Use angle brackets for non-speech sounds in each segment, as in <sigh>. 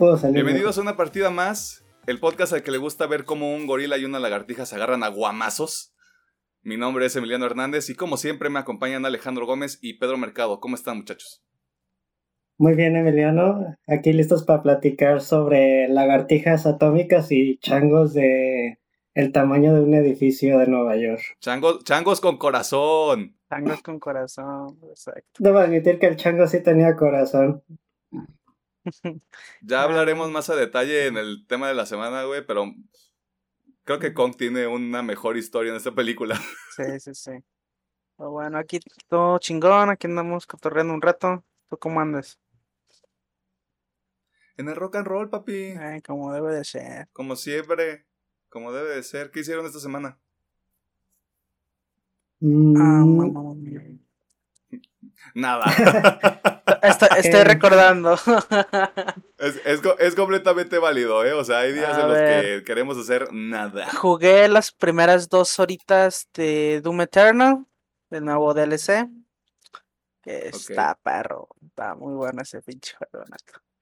puedo salir. Bienvenidos a una partida más. El podcast al que le gusta ver cómo un gorila y una lagartija se agarran a guamazos. Mi nombre es Emiliano Hernández y como siempre me acompañan Alejandro Gómez y Pedro Mercado. ¿Cómo están muchachos? Muy bien, Emiliano. Aquí listos para platicar sobre lagartijas atómicas y changos de el tamaño de un edificio de Nueva York. Changos, changos con corazón. Changos con corazón, exacto. Debo admitir que el chango sí tenía corazón. <laughs> Ya hablaremos más a detalle en el tema de la semana, güey, pero creo que Kong tiene una mejor historia en esta película. <laughs> Sí, sí, sí. Pero bueno, aquí todo chingón, aquí andamos cotorreando un rato. ¿Tú cómo andas? En el rock and roll, papi. Ay, como debe de ser. Como siempre. Como debe de ser. ¿Qué hicieron esta semana? Mm, Ah, mamá mía. Nada. <laughs> Está- estoy Eh. recordando. <laughs> es, es co- es completamente válido, ¿eh? O sea, hay días A en los que queremos hacer nada. Jugué las primeras dos horitas de Doom Eternal, del nuevo DLC. Que está perro. Está muy bueno ese pinche juego,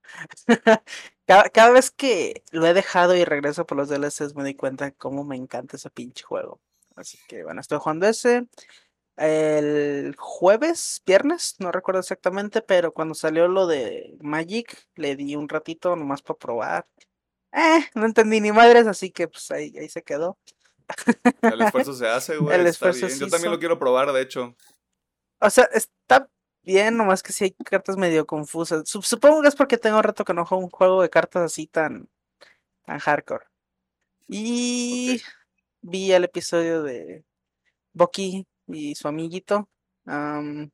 <laughs> cada, cada vez que lo he dejado y regreso por los DLCs me doy cuenta cómo me encanta ese pinche juego. Así que bueno, estoy jugando ese. El jueves, viernes, no recuerdo exactamente, pero cuando salió lo de Magic, le di un ratito nomás para probar. Eh, no entendí ni madres, así que pues ahí, ahí se quedó. El esfuerzo se hace, <laughs> güey. El esfuerzo bien. Yo también lo quiero probar, de hecho. O sea, está bien, nomás que sí hay cartas medio confusas. Sup- Supongo que es porque tengo rato que no juego un juego de cartas así tan, tan hardcore. Y vi el episodio de Bucky y su amiguito. am,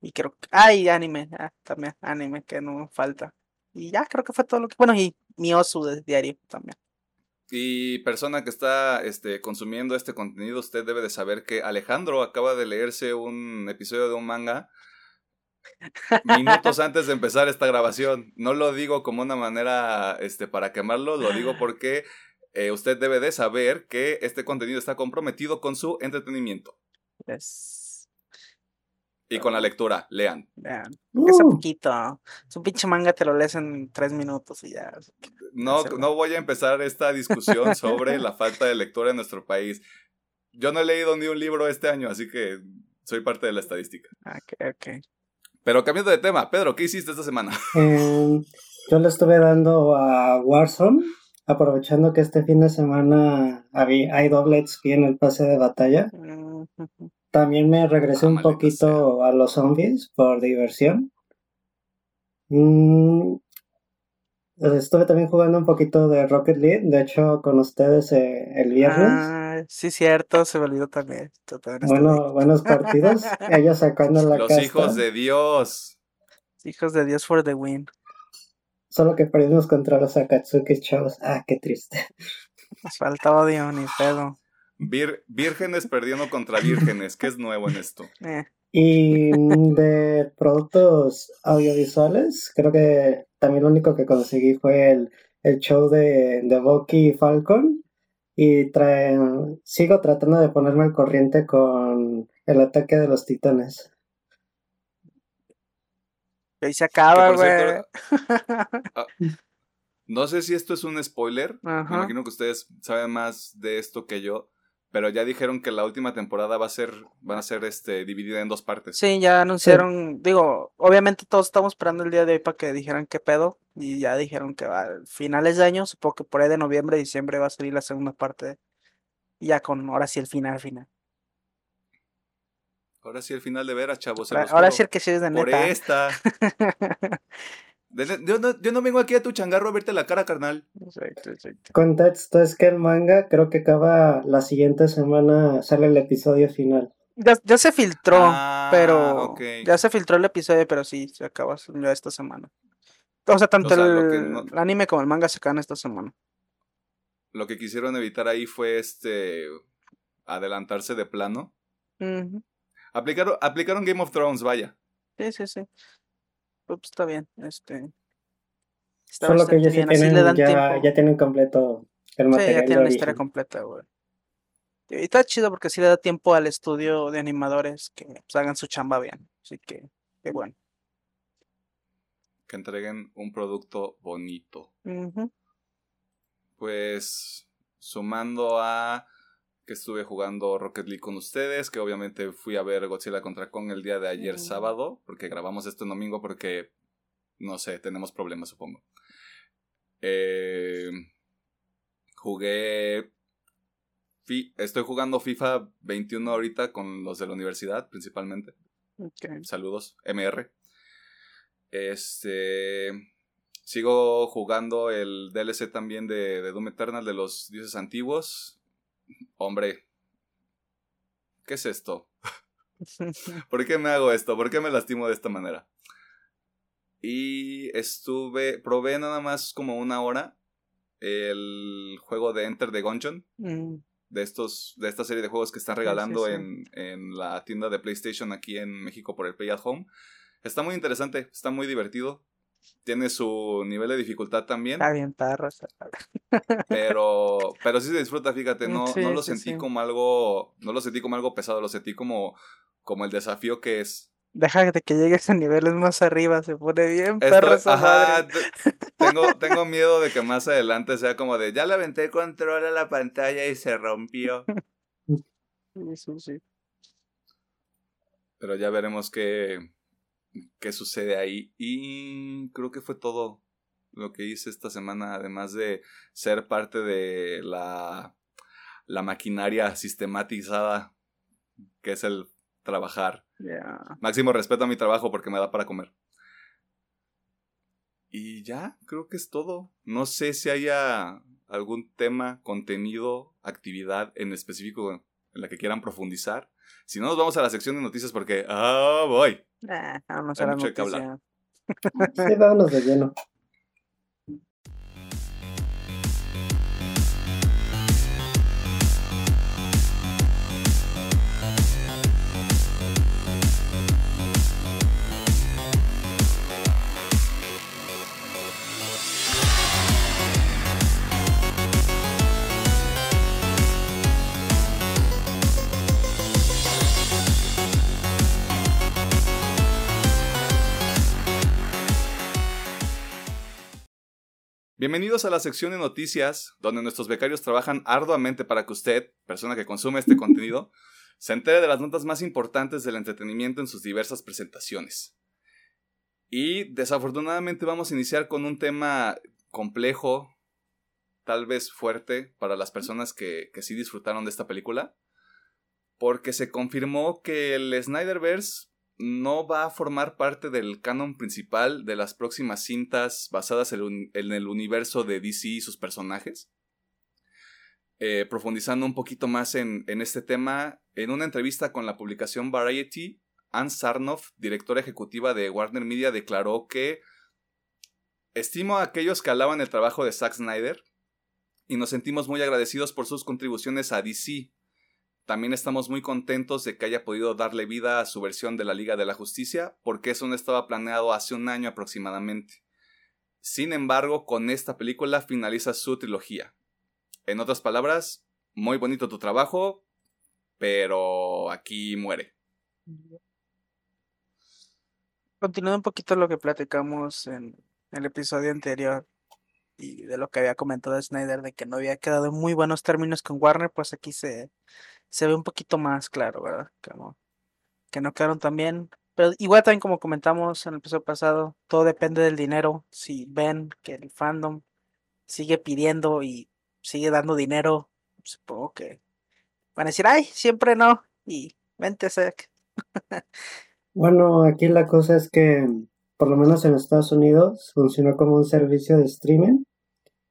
y creo que. Ah, y anime. Ah, también anime, que no falta. Y ya, creo que fue todo lo que. Bueno, y mi osu de diario también. Y persona que está este, consumiendo este contenido, usted debe de saber que Alejandro acaba de leerse un episodio de un manga <laughs> minutos antes de empezar esta grabación. No lo digo como una manera este, para quemarlo, lo digo porque eh, usted debe de saber que este contenido está comprometido con su entretenimiento Es, y con la lectura. Lean. vean, que es uh, poquito. Es un pinche manga, te lo lees en tres minutos y ya. que- No, no voy a empezar esta discusión <laughs> sobre la falta de lectura en nuestro país. Yo no he leído ni un libro este año, así que soy parte de la estadística. Ok, ok. Pero cambiando de tema, Pedro, ¿qué hiciste esta semana? em, yo le estuve dando a Warzone, aprovechando que este fin de semana había, hay doble XP en el pase de batalla. También me regresé Ah, un poquito a los zombies por diversión. Mm, estuve también jugando un poquito de Rocket League, de hecho con ustedes eh, el viernes. Ah, sí, cierto, se me olvidó también. Bueno, buenos partidos. Ellos sacando la Los casta. hijos de Dios. Hijos de Dios for the win. Solo que perdimos contra los Akatsuki chavos. Ah, qué triste. Nos falta odio, ni pedo. Vir- vírgenes perdiendo contra vírgenes. ¿Qué es nuevo en esto? <laughs> Eh, Y de productos audiovisuales, creo que también lo único que conseguí fue el, el show de, de Bucky y Falcon. Y trae, sigo tratando de ponerme al corriente con el ataque de los titanes. Ahí se acaba, güey. <laughs> ah, no sé si esto es un spoiler. Me imagino que ustedes saben más de esto que yo. Pero ya dijeron que la última temporada va a ser, van a ser este, dividida en dos partes. Sí, ya anunciaron, digo, obviamente todos estamos esperando el día de hoy para que dijeran qué pedo. Y ya dijeron que va a finales de año, supongo que por ahí de noviembre, diciembre va a salir la segunda parte. Ya con ahora sí el final, final. Ahora sí, el final de veras, chavos. se Ahora, sí el que sí es de Por neta. esta. <laughs> De ne- Yo no, yo no vengo aquí a tu changarro a verte la cara, carnal. Exacto, exacto. Contexto es que el manga creo que acaba la siguiente semana, sale el episodio final. Ya, ya se filtró, Ah, pero ya se filtró el episodio, pero sí, se acaba ya esta semana. O sea, tanto O sea, lo el, no- el anime como el manga se acaban esta semana. Lo que quisieron evitar ahí fue este adelantarse de plano. Ujú, Aplicaron, aplicaron Game of Thrones, vaya. Sí, sí, sí. Pues está bien, este. Está Solo que ellos sí así le tienen, dan ya, ya tienen completo el Sí, ya tienen la historia completa, güey. Y está chido porque sí le da tiempo al estudio de animadores que pues, hagan su chamba bien. Así que, qué bueno. que entreguen un producto bonito. Pues sumando a que estuve jugando Rocket League con ustedes, que obviamente fui a ver Godzilla contra Kong el día de ayer mm. sábado, porque grabamos esto en domingo porque, no sé, tenemos problemas supongo. Eh, jugué... estoy jugando FIFA 21 ahorita con los de la universidad principalmente. Saludos, MR. Este. Sigo jugando el DLC también de, de Doom Eternal de los dioses antiguos. Hombre, ¿qué es esto? <laughs> ¿Por qué me hago esto? ¿Por qué me lastimo de esta manera? Y estuve, probé nada más como una hora el juego de Enter the Gungeon. Mm. De, estos, de esta serie de juegos que están regalando En, en la tienda de PlayStation aquí en México por el Play at Home. Está muy interesante, está muy divertido. Tiene su nivel de dificultad también. Está bien perro. <laughs> Pero, pero sí se disfruta, fíjate, no, no lo sentí como algo, no lo sentí como algo pesado, lo sentí como, como el desafío que es. Deja de que llegues a niveles más arriba, se pone bien perro ajá, Tengo, <laughs> tengo miedo de que más adelante sea como de, ya le aventé el control a la pantalla y se rompió. Sí, sí. Pero ya veremos qué, qué sucede ahí. Y creo que fue todo lo que hice esta semana, además de ser parte de la, la maquinaria sistematizada que es el trabajar. Máximo respeto a mi trabajo porque me da para comer. Y ya, creo que es todo. No sé si haya algún tema, contenido, actividad en específico en la que quieran profundizar. Si no, nos vamos a la sección de noticias porque, ah, voy. Ah, vamos a la noticia. sí, vámonos de lleno. Bienvenidos a la sección de noticias, donde nuestros becarios trabajan arduamente para que usted, persona que consume este <laughs> contenido, se entere de las notas más importantes del entretenimiento en sus diversas presentaciones. Y desafortunadamente vamos a iniciar con un tema complejo, tal vez fuerte para las personas que, que sí disfrutaron de esta película, porque se confirmó que el Snyderverse no va a formar parte del canon principal de las próximas cintas basadas en el universo de DC y sus personajes. Eh, profundizando un poquito más en, este tema, en una entrevista con la publicación Variety, Anne Sarnoff, directora ejecutiva de Warner Media, declaró que estimo a aquellos que alaban el trabajo de Zack Snyder y nos sentimos muy agradecidos por sus contribuciones a DC, también estamos muy contentos de que haya podido darle vida a su versión de la Liga de la Justicia, porque eso no estaba planeado hace un año aproximadamente. Sin embargo, con esta película finaliza su trilogía. En otras palabras, muy bonito tu trabajo, pero aquí muere. Continuando un poquito lo que platicamos en el episodio anterior y de lo que había comentado Snyder de que no había quedado en muy buenos términos con Warner, pues aquí se, se ve un poquito más claro, ¿verdad? Como que no quedaron tan bien. Pero igual también como comentamos en el episodio pasado, todo depende del dinero. Si ven que el fandom sigue pidiendo y sigue dando dinero, supongo que van a decir, ay, siempre no. Y vente, Sec. <laughs> bueno, aquí la cosa es que, por lo menos en Estados Unidos, funcionó como un servicio de streaming.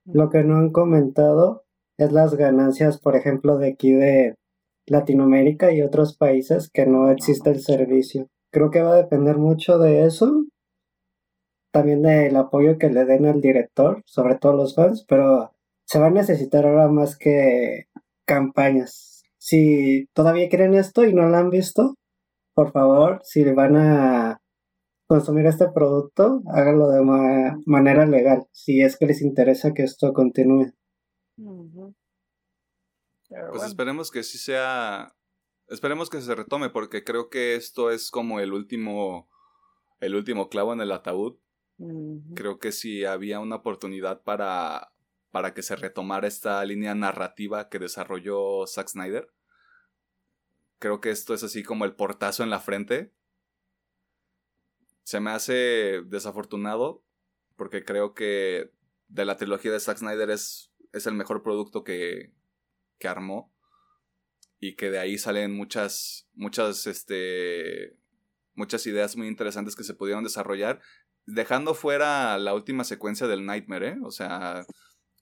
Lo que no han comentado es las ganancias, por ejemplo, de aquí de Latinoamérica y otros países que no existe el servicio. Creo que va a depender mucho de eso, también del apoyo que le den al director, sobre todo los fans, pero se va a necesitar ahora más que campañas. Si todavía quieren esto y no lo han visto, por favor, si van a consumir este producto, háganlo de manera legal, si es que les interesa que esto continúe. Pues esperemos que sí sea. Esperemos que se retome, porque creo que esto es como el último. El último clavo en el ataúd Creo que si había una oportunidad para, para que se retomara esta línea narrativa que desarrolló Zack Snyder. Creo que esto es así como el portazo en la frente. Se me hace desafortunado porque creo que de la trilogía de Zack Snyder es, es el mejor producto que, que armó y que de ahí salen muchas, muchas, este, muchas ideas muy interesantes que se pudieron desarrollar, dejando fuera la última secuencia del Nightmare, ¿eh? o sea,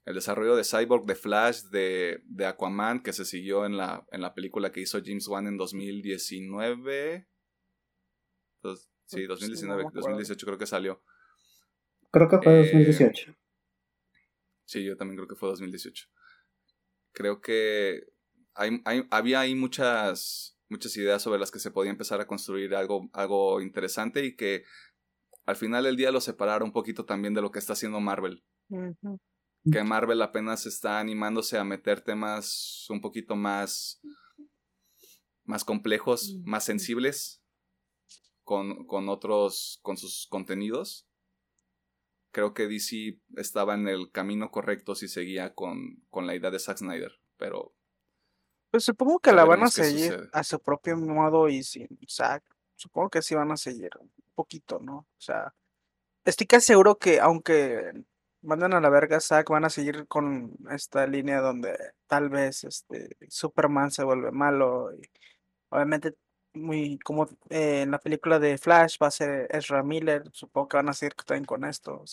el desarrollo de Cyborg, de Flash, de, de Aquaman, que se siguió en la, en la película que hizo James Wan en 2019. sí, 2019, 2018 creo que salió. Creo que fue 2018. Eh, sí, yo también creo que fue 2018. Creo que había ahí muchas, muchas ideas sobre las que se podía empezar a construir algo, algo interesante y que al final del día lo separara un poquito también de lo que está haciendo Marvel. Que Marvel apenas está animándose a meter temas un poquito más, más complejos, más sensibles con, con otros, con sus contenidos. Creo que DC estaba en el camino correcto si seguía con, con la idea de Zack Snyder, pero pues supongo que la van a seguir a su propio modo y sin Zack. Supongo que sí van a seguir un poquito, ¿no? O sea, estoy casi seguro que aunque manden a la verga Zack, van a seguir con esta línea donde tal vez este Superman se vuelve malo. Y obviamente, muy como eh, en la película de Flash va a ser Ezra Miller. Supongo que van a seguir también con esto.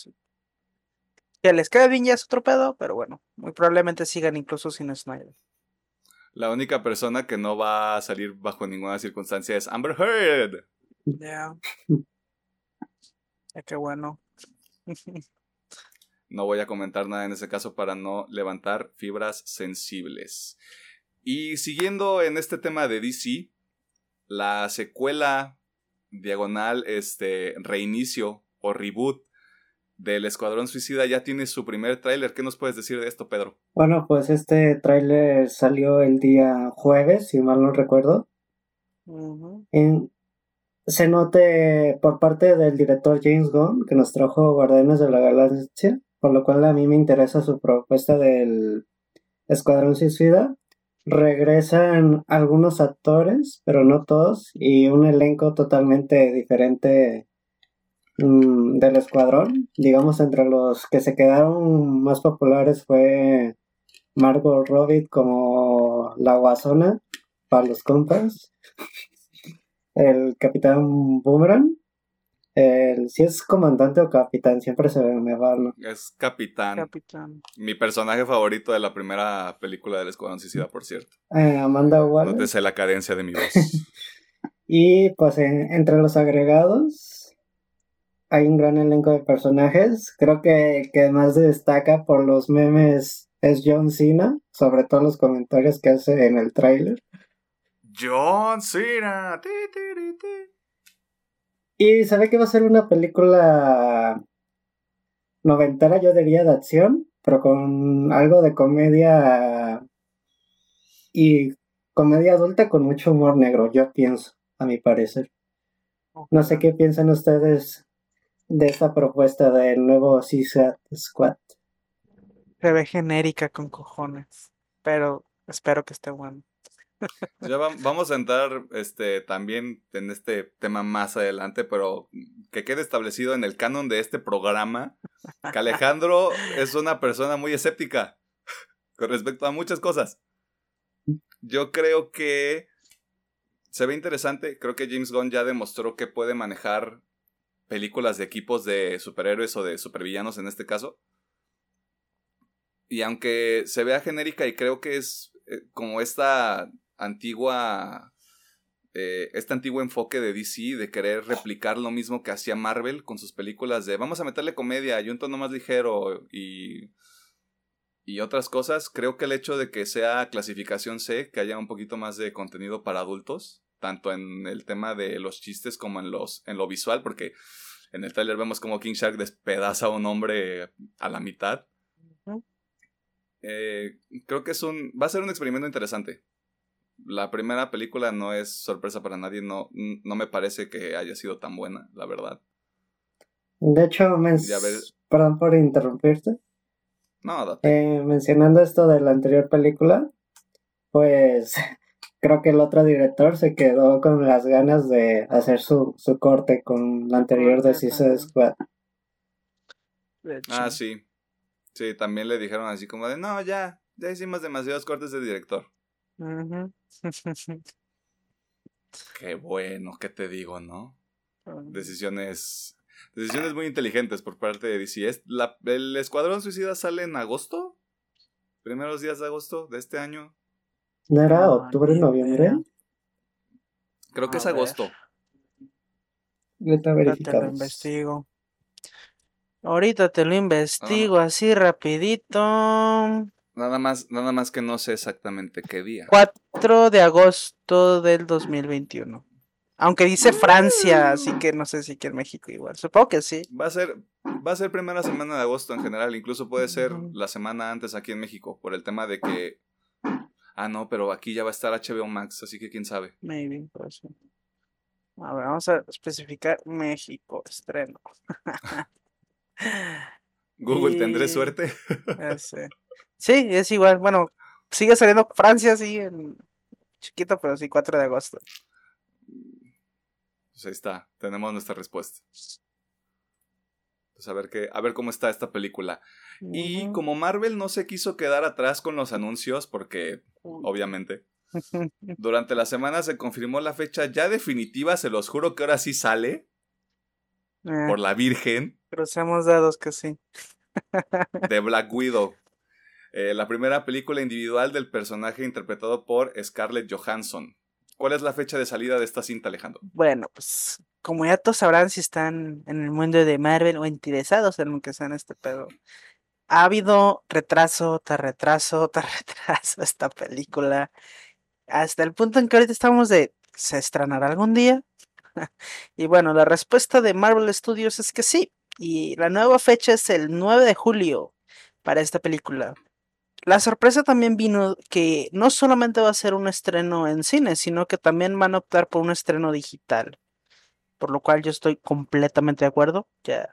Que les quede bien ya es otro pedo, pero bueno, muy probablemente sigan incluso sin Snyder. La única persona que no va a salir bajo ninguna circunstancia es Amber Heard. Ya. qué bueno. <laughs> no voy a comentar nada en ese caso para no levantar fibras sensibles. Y siguiendo en este tema de DC, la secuela diagonal, este reinicio o reboot del Escuadrón Suicida ya tiene su primer tráiler. ¿Qué nos puedes decir de esto, Pedro? Bueno, pues este tráiler salió el día jueves, si mal no recuerdo. se note por parte del director James Gunn, que nos trajo Guardianes de la Galaxia, por lo cual a mí me interesa su propuesta del Escuadrón Suicida. Regresan algunos actores, pero no todos, y un elenco totalmente diferente Mm, del escuadrón. Digamos, entre los que se quedaron más populares fue Margot Robbie como la guasona para los compas. <laughs> El capitán Boomerang. El, si es comandante o capitán, siempre se me va. Es capitán. Mi personaje favorito de la primera película del Escuadrón Suicida, por cierto. Eh, Amanda Wallace. sé la cadencia de mi voz. <laughs> y pues entre los agregados hay un gran elenco de personajes. Creo que el que más destaca por los memes es John Cena, sobre todo los comentarios que hace en el tráiler. John Cena. Y sabe que va a ser una película noventera, yo diría, de acción, pero con algo de comedia y comedia adulta con mucho humor negro, yo pienso, a mi parecer. No sé qué piensan ustedes de esta propuesta del nuevo Suicide Squad. Se ve genérica con cojones, pero espero que esté bueno. Ya vamos a entrar este, también en este tema más adelante, pero que quede establecido en el canon de este programa que Alejandro es una persona muy escéptica con respecto a muchas cosas. Yo creo que se ve interesante, creo que James Gunn ya demostró que puede manejar películas de equipos de superhéroes o de supervillanos en este caso. Y aunque se vea genérica y creo que es eh, como esta antigua eh, este antiguo enfoque de DC de querer replicar lo mismo que hacía Marvel con sus películas de vamos a meterle comedia y un tono más ligero y, y otras cosas, creo que el hecho de que sea clasificación C, que haya un poquito más de contenido para adultos, tanto en el tema de los chistes como en, los, en lo visual, porque en el trailer vemos como King Shark despedaza a un hombre a la mitad. Eh, creo que es un. Va a ser un experimento interesante. La primera película no es sorpresa para nadie. No, no me parece que haya sido tan buena, la verdad. De hecho, perdón por interrumpirte. No, eh, mencionando esto de la anterior película, pues <laughs> creo que el otro director se quedó con las ganas de hacer su, su corte con la anterior de Suicide Squad. Ah, sí. Sí, también le dijeron así como de, no, ya, ya hicimos demasiados cortes de director. <laughs> Qué bueno, ¿qué te digo, no? Decisiones decisiones muy inteligentes por parte de DC. ¿Es la, ¿El Escuadrón Suicida sale en agosto? ¿Primeros días de agosto de este año? ¿No era octubre, noviembre? Creo que es agosto. Ahorita te lo investigo. Ahorita te lo investigo así rapidito. Nada más, nada más que no sé exactamente qué día. 4 de agosto del 2021. Aunque dice Francia, así que no sé si aquí en México igual. Supongo que sí. Va a ser, va a ser primera semana de agosto en general. Incluso puede ser la semana antes aquí en México. Por el tema de que Ah, no, pero aquí ya va a estar HBO Max, así que quién sabe. Maybe, pues A ver, vamos a especificar México, estreno. <laughs> Google, ¿tendré suerte? <laughs> sí, es igual. Bueno, sigue saliendo Francia, sí, en chiquito, pero sí, 4 de agosto. Pues ahí está, tenemos nuestra respuesta. Pues a ver, qué, a ver cómo está esta película. Y como Marvel no se quiso quedar atrás con los anuncios, porque obviamente, <laughs> durante la semana se confirmó la fecha ya definitiva, se los juro que ahora sí sale. Ah. por la Virgen. Crucemos dados que sí. <laughs> de Black Widow. Eh, la primera película individual del personaje interpretado por Scarlett Johansson. ¿Cuál es la fecha de salida de esta cinta, Alejandro? Bueno, pues como ya todos sabrán si están en el mundo de Marvel o interesados en lo que sea en este pedo, ha habido retraso tras retraso <laughs> tras retraso esta película. Hasta el punto en que ahorita estamos de, ¿se estrenará algún día? <laughs> y bueno, la respuesta de Marvel Studios es que sí. Y la nueva fecha es el 9 de julio para esta película. La sorpresa también vino que no solamente va a ser un estreno en cine, sino que también van a optar por un estreno digital. Por lo cual yo estoy completamente de acuerdo. Ya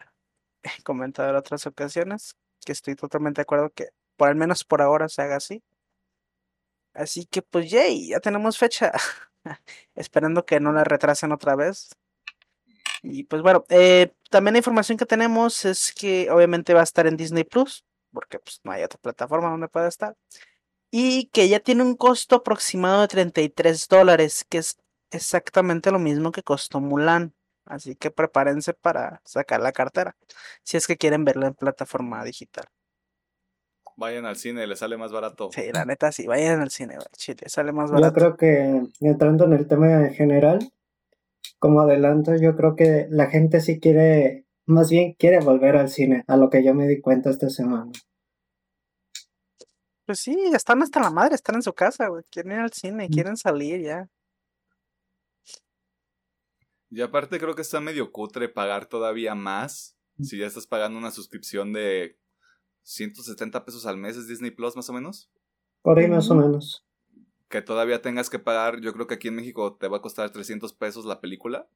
he comentado en otras ocasiones que estoy totalmente de acuerdo que por al menos por ahora se haga así. Así que pues yay, ya tenemos fecha. <laughs> Esperando que no la retrasen otra vez. Y pues bueno, eh, también la información que tenemos es que obviamente va a estar en Disney Plus, porque pues no hay otra plataforma donde pueda estar. Y que ya tiene un costo aproximado de 33 dólares, que es exactamente lo mismo que costó Mulan. Así que prepárense para sacar la cartera, si es que quieren verla en plataforma digital. Vayan al cine, le sale más barato. Sí, la neta sí, vayan al cine, chile, sale más barato. Yo creo que entrando en el tema en general, como adelanto, yo creo que la gente sí quiere, más bien quiere volver al cine, a lo que yo me di cuenta esta semana. Pues sí, están hasta la madre, están en su casa, güey. Quieren ir al cine, mm. quieren salir ya. Y aparte creo que está medio cutre pagar todavía más. Mm. Si ya estás pagando una suscripción de 170 pesos al mes, es Disney Plus más o menos. Por ahí más o menos. Que todavía tengas que pagar, yo creo que aquí en México te va a costar 300 pesos la película.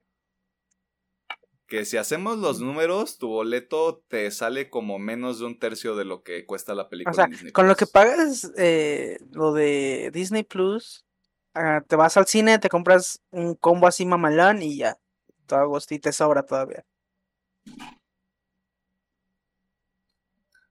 Que si hacemos los números, tu boleto te sale como menos de un tercio de lo que cuesta la película. O sea, con lo que pagas eh, lo de Disney Plus, ah, te vas al cine, te compras un combo así mamalón y ya todo y te sobra todavía.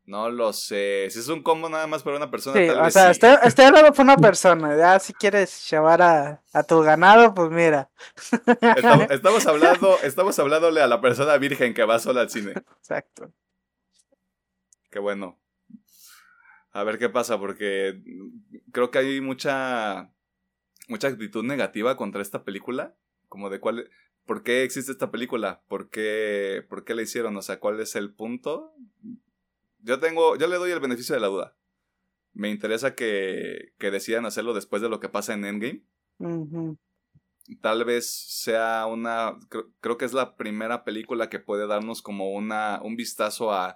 No lo sé. Si es un combo nada más para una persona, sí, o sea, estoy, hablando para una persona. Ya si quieres llevar a, tu ganado, pues mira. <laughs> Estamos, hablando, estamos hablándole a la persona virgen que va sola al cine. Exacto. Qué bueno. A ver qué pasa, porque creo que hay mucha mucha actitud negativa contra esta película. Como de cuál. ¿por qué existe esta película? ¿Por qué, ¿Por qué la hicieron? O sea, ¿cuál es el punto? Yo tengo, yo le doy el beneficio de la duda. Me interesa que, que decidan hacerlo después de lo que pasa en Endgame. Tal vez sea una, creo, que es la primera película que puede darnos como una, un vistazo a,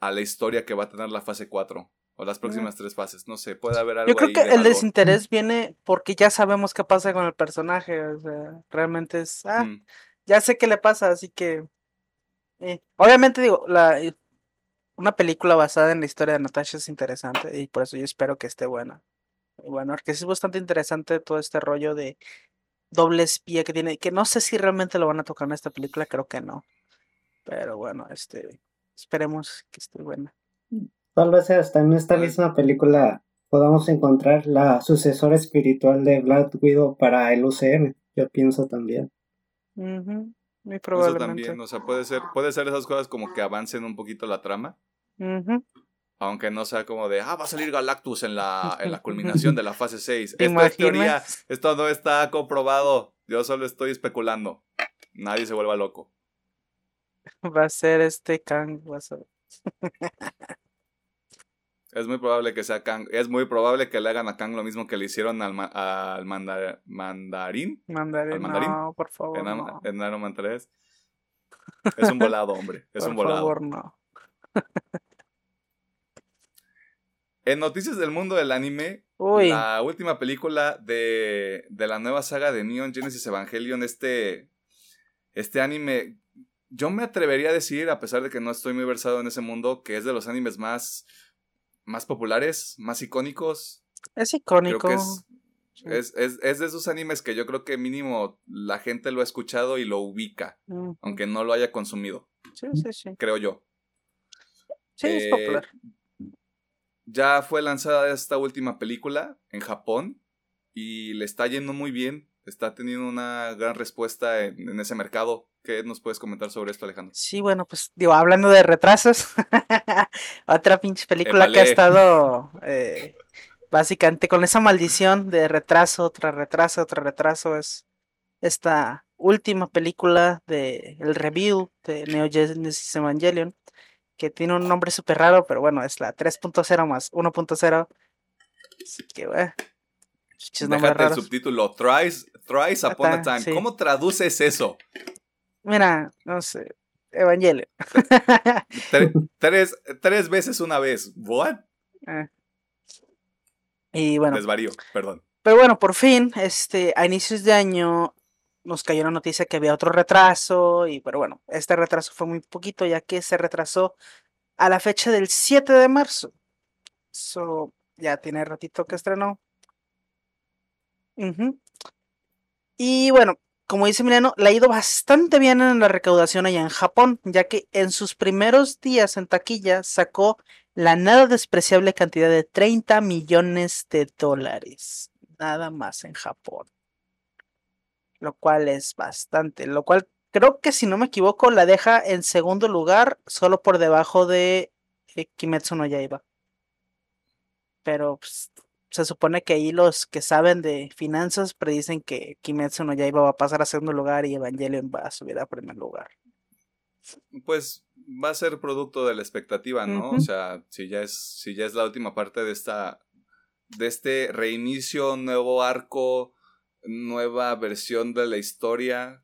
a la historia que va a tener la fase 4 o las próximas tres fases. No sé, puede haber algo. Yo creo que el desinterés viene porque ya sabemos qué pasa con el personaje. O sea, realmente es. Ah, mm. ya sé qué le pasa, así que. Eh, obviamente digo, la, eh, una película basada en la historia de Natasha es interesante y por eso yo espero que esté buena. Bueno, porque es bastante interesante todo este rollo de doble espía que tiene, que no sé si realmente lo van a tocar en esta película, creo que no. Pero bueno, este, esperemos que esté buena. Tal vez hasta en esta misma película podamos encontrar la sucesora espiritual de Black Widow para el UCM. Yo pienso también. Muy probablemente. Eso también, o sea, puede ser, puede ser esas cosas como que avancen un poquito la trama. Aunque no sea como de, ah, va a salir Galactus en la, en la <laughs> culminación de la fase 6. Esto es teoría, esto no está comprobado. Yo solo estoy especulando. Nadie se vuelva loco. Va a ser este Kang, va a ser. Es muy probable que sea Kang. Es muy probable que le hagan a Kang lo mismo que le hicieron al, al mandarín. Mandarín. No, por favor. En, no. en Iron Man 3. Es un volado, hombre. Es un volado. Por favor, no. <laughs> en noticias del mundo del anime, la última película de, de, la nueva saga de Neon Genesis Evangelion, este, este anime, yo me atrevería a decir, a pesar de que no estoy muy versado en ese mundo, que es de los animes más más populares, más icónicos. Es icónico. es, es, es, de esos animes que yo creo que mínimo la gente lo ha escuchado y lo ubica, aunque no lo haya consumido. Sí, sí, sí. Creo yo. Sí, es eh, popular. Ya fue lanzada esta última película en Japón y le está yendo muy bien. Está teniendo una gran respuesta en ese mercado. ¿Qué nos puedes comentar sobre esto, Alejandro? Sí, bueno, pues digo, hablando de retrasos, <laughs> otra pinche película que ha estado eh, básicamente con esa maldición de retraso, otra retraso, otro retraso, es esta última película de el review de Neo Genesis Evangelion, que tiene un nombre súper raro, pero bueno, es la 3.0 más 1.0. Así que, bueno. Déjate el subtítulo, Thrice, thrice Upon a Time. ¿Cómo traduces eso? Mira, no sé. Evangelio. <laughs> <laughs> tres, tres, veces una vez. ¿What? Ah. Y bueno. Desvarío, perdón. Pero bueno, por fin, este, a inicios de año nos cayó la noticia que había otro retraso. Y pero bueno, este retraso fue muy poquito, ya que se retrasó a la fecha del 7 de marzo. So, ya tiene ratito que estrenó. Y bueno, como dice Milano, le ha ido bastante bien en la recaudación allá en Japón, ya que en sus primeros días en taquilla sacó la nada despreciable cantidad de 30 millones de dólares. Nada más en Japón. Lo cual es bastante. Lo cual creo que si no me equivoco la deja en segundo lugar, solo por debajo de eh, Kimetsu no Yaiba. Pero pues, se supone que ahí los que saben de finanzas predicen que Kimetsu no Yaiba va a pasar a segundo lugar y Evangelion va a subir a primer lugar. Pues va a ser producto de la expectativa, ¿no? O sea, si ya es si ya es la última parte de esta de este reinicio, nuevo arco, nueva versión de la historia,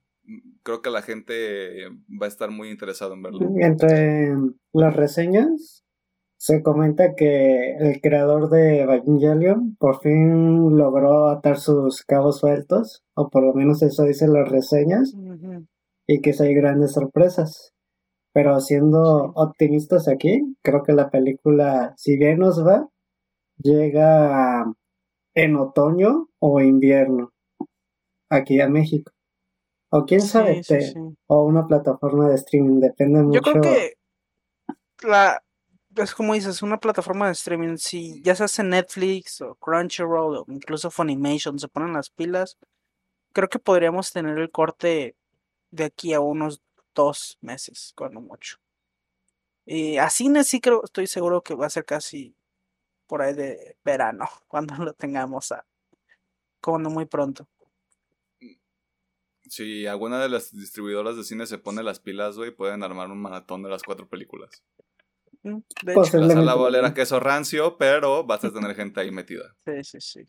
creo que la gente va a estar muy interesada en verlo. Entre las reseñas se comenta que el creador de Evangelion por fin logró atar sus cabos sueltos, o por lo menos eso dicen las reseñas, y que hay grandes sorpresas. Pero siendo optimistas aquí, creo que la película, si bien nos va, llega en otoño o invierno aquí a México. O quién sabe, o una plataforma de streaming, depende mucho. Yo creo que la, es como dices, una plataforma de streaming, si ya se hace Netflix o Crunchyroll o incluso Funimation, se ponen las pilas, creo que podríamos tener el corte de aquí a unos dos meses, cuando mucho. Y así sí creo, estoy seguro que va a ser casi por ahí de verano, <laughs> cuando lo tengamos a, cuando muy pronto. Si alguna de las distribuidoras de cine se pone las pilas, güey, pueden armar un maratón de las cuatro películas. De hecho, la sala va a queso rancio, pero vas a tener gente ahí metida. Sí, sí, sí.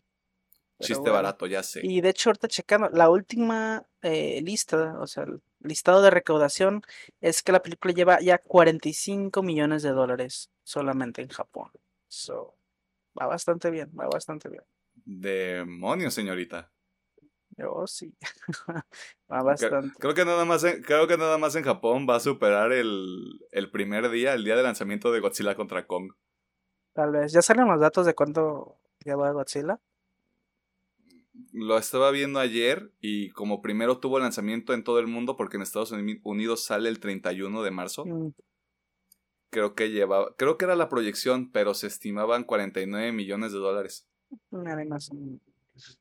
Chiste barato, ya sé. Y de hecho, ahorita checando, la última eh, lista, o sea, el listado de recaudación, es que la película lleva ya 45 millones de dólares solamente en Japón. So, va bastante bien, va bastante bien. Demonios, señorita. Oh, sí. <laughs> va bastante. Creo, que nada más en, creo que nada más en Japón va a superar el, el primer día, el día de lanzamiento de Godzilla contra Kong. Tal vez. ¿Ya salen los datos de cuánto lleva Godzilla? Lo estaba viendo ayer y como primero tuvo lanzamiento en todo el mundo porque en Estados Unidos sale el 31 de marzo. Mm. Creo que llevaba, creo que era la proyección, pero se estimaban 49 millones de dólares.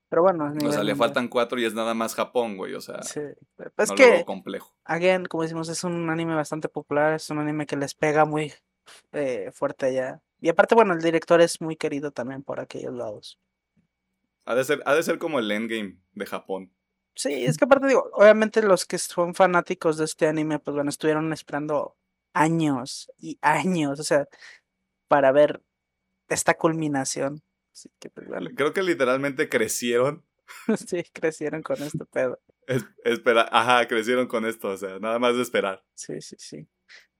Pero bueno, o sea, le faltan cuatro y es nada más Japón, güey, o sea, sí. es que, complejo. Again, como decimos, es un anime bastante popular, es un anime que les pega muy eh, fuerte allá. Y aparte, bueno, el director es muy querido también por aquellos lados. Ha de ser, ha de ser como el endgame de Japón. Sí, es que aparte digo, obviamente los que son fanáticos de este anime, pues bueno, estuvieron esperando años y años, o sea, para ver esta culminación. Creo que literalmente crecieron. <laughs> sí, crecieron con este pedo. espera, ajá, crecieron con esto, o sea, nada más de esperar. Sí, sí, sí.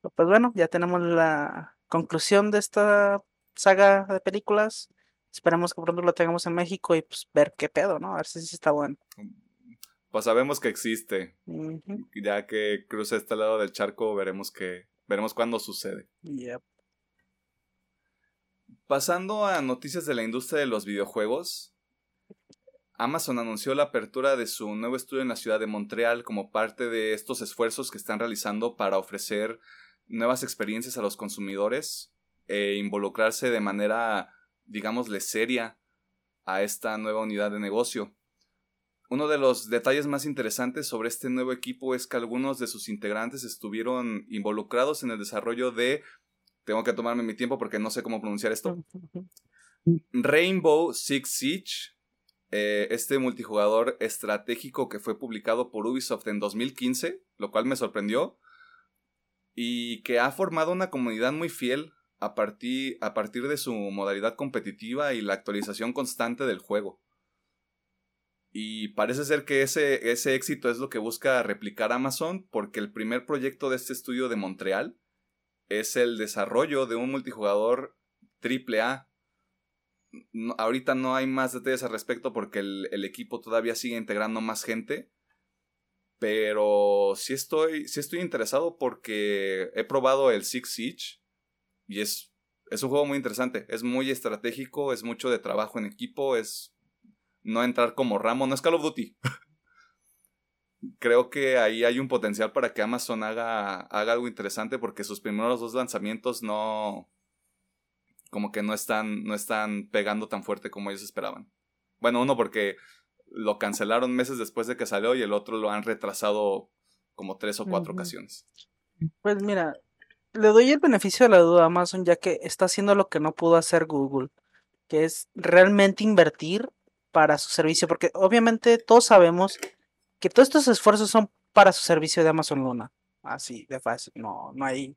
Pues bueno, ya tenemos la conclusión de esta saga de películas. Esperamos que pronto lo tengamos en México y pues ver qué pedo, ¿no? A ver si está bueno. Pues sabemos que existe. Ya que cruza este lado del charco, veremos que veremos cuándo sucede. Yep. Pasando a noticias de la industria de los videojuegos, Amazon anunció la apertura de su nuevo estudio en la ciudad de Montreal como parte de estos esfuerzos que están realizando para ofrecer nuevas experiencias a los consumidores e involucrarse de manera, digámosle, seria a esta nueva unidad de negocio. Uno de los detalles más interesantes sobre este nuevo equipo es que algunos de sus integrantes estuvieron involucrados en el desarrollo de tengo que tomarme mi tiempo porque no sé cómo pronunciar esto. Rainbow Six Siege, eh, este multijugador estratégico que fue publicado por Ubisoft en 2015, lo cual me sorprendió, y que ha formado una comunidad muy fiel a partir, a partir de su modalidad competitiva y la actualización constante del juego. Y parece ser que ese, ese éxito es lo que busca replicar Amazon porque el primer proyecto de este estudio de Montreal es el desarrollo de un multijugador AAA. ahorita no hay más detalles al respecto porque el, equipo todavía sigue integrando más gente. Pero sí estoy, sí estoy interesado porque he probado el Six Siege y es, es un juego muy interesante. Es muy estratégico, es mucho de trabajo en equipo, es no entrar como ramo, no es Call of Duty. <laughs> creo que ahí hay un potencial para que Amazon haga, haga algo interesante porque sus primeros dos lanzamientos no como que no están no están pegando tan fuerte como ellos esperaban. Bueno, uno porque lo cancelaron meses después de que salió y el otro lo han retrasado como tres o cuatro ocasiones. Pues mira, le doy el beneficio de la duda a Amazon ya que está haciendo lo que no pudo hacer Google, que es realmente invertir para su servicio, porque obviamente todos sabemos que todos estos esfuerzos son para su servicio de Amazon Luna. Así de fácil. No, no hay,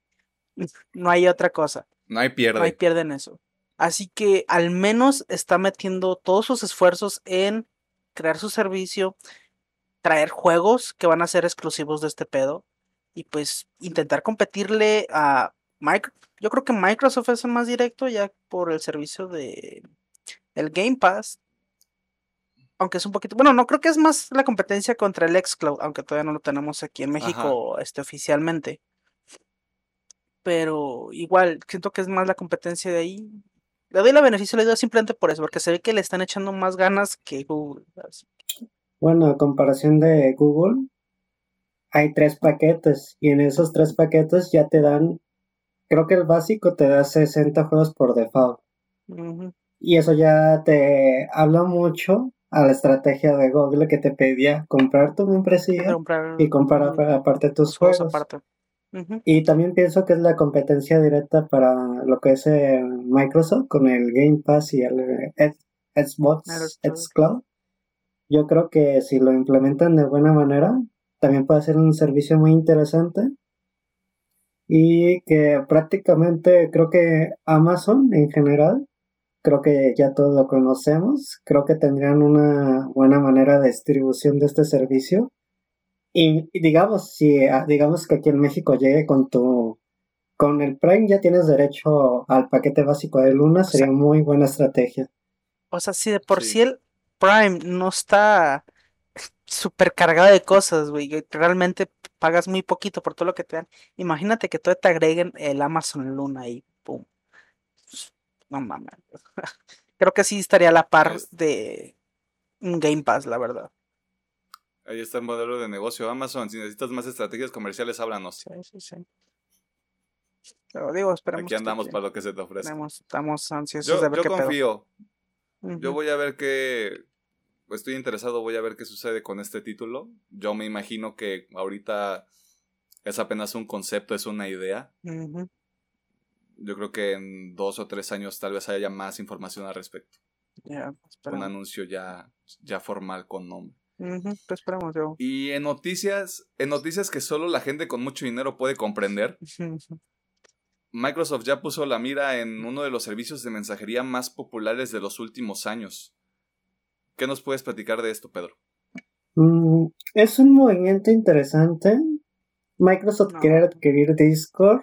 <laughs> no hay otra cosa. No hay pierde. No hay pierde en eso. Así que al menos está metiendo todos sus esfuerzos en crear su servicio, traer juegos que van a ser exclusivos de este pedo y pues intentar competirle a Microsoft. Yo creo que Microsoft es el más directo ya por el servicio de el Game Pass aunque es un poquito, bueno, no creo que es más la competencia contra el Xcloud, aunque todavía no lo tenemos aquí en México este, oficialmente. Pero igual, siento que es más la competencia de ahí. Le doy la beneficio, le doy simplemente por eso, porque se ve que le están echando más ganas que Google. Bueno, a comparación de Google, hay tres paquetes y en esos tres paquetes ya te dan, creo que el básico te da 60 juegos por default. Y eso ya te habla mucho a la estrategia de Google que te pedía comprar tu membresía y comprar aparte tus juegos. Y también pienso que es la competencia directa para lo que es eh, Microsoft con el Game Pass y el Xbox Xcloud. Yo creo que si lo implementan de buena manera, también puede ser un servicio muy interesante. Y que prácticamente creo que Amazon en general creo que ya todos lo conocemos. Creo que tendrían una buena manera de distribución de este servicio. Y, digamos, si ah, digamos que aquí en México llegue con tu con el Prime ya tienes derecho al paquete básico de Luna, sería muy buena estrategia. O sea, si de por sí. el Prime no está súper cargado de cosas, güey. Realmente pagas muy poquito por todo lo que te dan. Imagínate que todo te agreguen el Amazon Luna y pum. No mames. <laughs> Creo que sí estaría a la par de un Game Pass, la verdad. Ahí está el modelo de negocio Amazon. Si necesitas más estrategias comerciales, háblanos. Sí, sí, sí. Pero digo, esperamos. Aquí andamos para lo que se te ofrece. Estamos, ansiosos de ver yo confío. Yo voy a ver qué. Estoy interesado, voy a ver qué sucede con este título. Yo me imagino que ahorita es apenas un concepto, es una idea. Yo creo que en dos o tres años tal vez haya más información al respecto. un anuncio ya, ya formal con nombre. esperamos yo. Y en noticias, en noticias que solo la gente con mucho dinero puede comprender, <laughs> Microsoft ya puso la mira en uno de los servicios de mensajería más populares de los últimos años. ¿Qué nos puedes platicar de esto, Pedro? Mm, es un movimiento interesante. Microsoft quiere adquirir Discord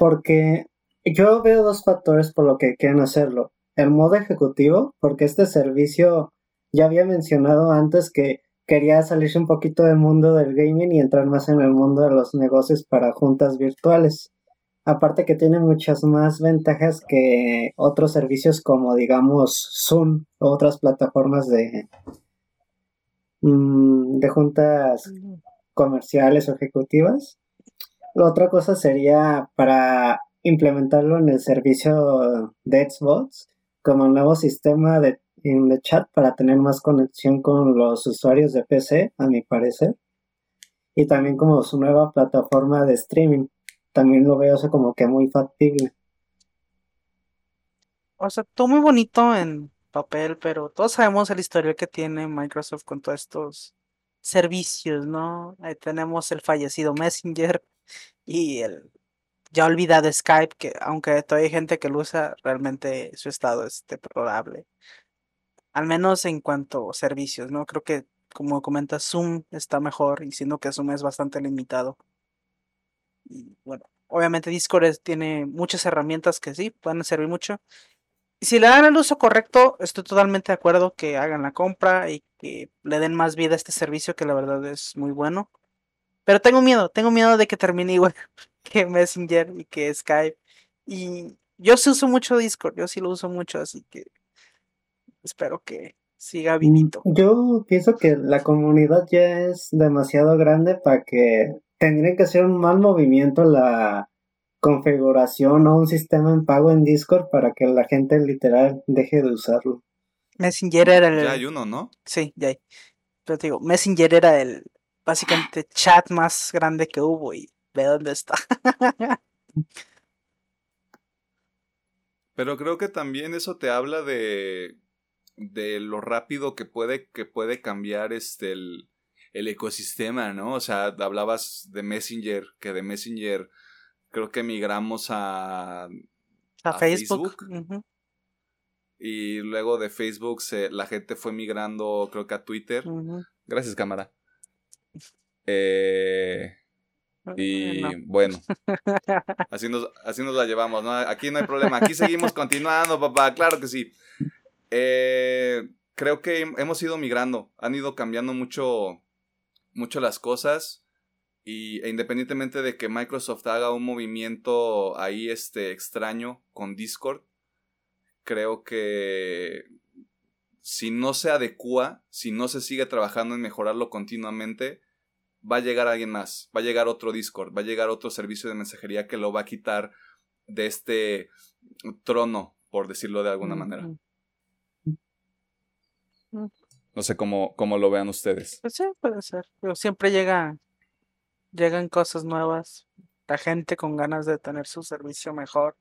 porque yo veo dos factores por lo que quieren hacerlo. El modo ejecutivo, porque este servicio ya había mencionado antes que quería salirse un poquito del mundo del gaming y entrar más en el mundo de los negocios para juntas virtuales. Aparte que tiene muchas más ventajas que otros servicios como digamos Zoom o otras plataformas de, mm, de juntas comerciales o ejecutivas. La otra cosa sería para implementarlo en el servicio de Xbox como nuevo sistema de, de chat para tener más conexión con los usuarios de PC, a mi parecer. Y también como su nueva plataforma de streaming también lo veo eso como que muy factible. O sea, todo muy bonito en papel, pero todos sabemos el historial que tiene Microsoft con todos estos servicios, ¿no? Ahí tenemos el fallecido Messenger y el ya olvidado Skype, que aunque todavía hay gente que lo usa, realmente su estado es deplorable. Al menos en cuanto a servicios, ¿no? Creo que, como comentas, Zoom está mejor, y siendo que Zoom es bastante limitado. Y bueno, obviamente Discord tiene muchas herramientas que sí, pueden servir mucho. Y si le dan el uso correcto, estoy totalmente de acuerdo que hagan la compra y que le den más vida a este servicio que la verdad es muy bueno. Pero tengo miedo, tengo miedo de que termine igual <laughs> que Messenger y que Skype. Y yo sí uso mucho Discord, yo sí lo uso mucho, así que espero que siga mm, vivito. Yo pienso que la comunidad ya es demasiado grande para que tendría que ser un mal movimiento la configuración o un sistema en pago en Discord para que la gente literal deje de usarlo. Messenger era el... Ya hay uno, ¿no? Sí, ya hay. Pero te digo, Messenger era el básicamente chat más grande que hubo y ve dónde está. Pero creo que también eso te habla de de lo rápido que puede que puede cambiar este el, el ecosistema, ¿no? O sea, hablabas de Messenger, que de Messenger creo que migramos a, a, Facebook. Y luego de Facebook se, la gente fue migrando, creo que a Twitter. Gracias, cámara. Eh, y bueno, <laughs> así nos, así nos la llevamos, ¿no? Aquí no hay problema, aquí seguimos continuando, papá, claro que sí. Eh, creo que hemos ido migrando, han ido cambiando mucho mucho las cosas y e independientemente de que Microsoft haga un movimiento ahí este extraño con Discord, creo que si no se adecua, si no se sigue trabajando en mejorarlo continuamente, va a llegar alguien más, va a llegar otro Discord, va a llegar otro servicio de mensajería que lo va a quitar de este trono, por decirlo de alguna manera. No sé cómo, cómo lo vean ustedes. Pues sí, puede ser. Pero siempre llega, llegan cosas nuevas. La gente con ganas de tener su servicio mejor.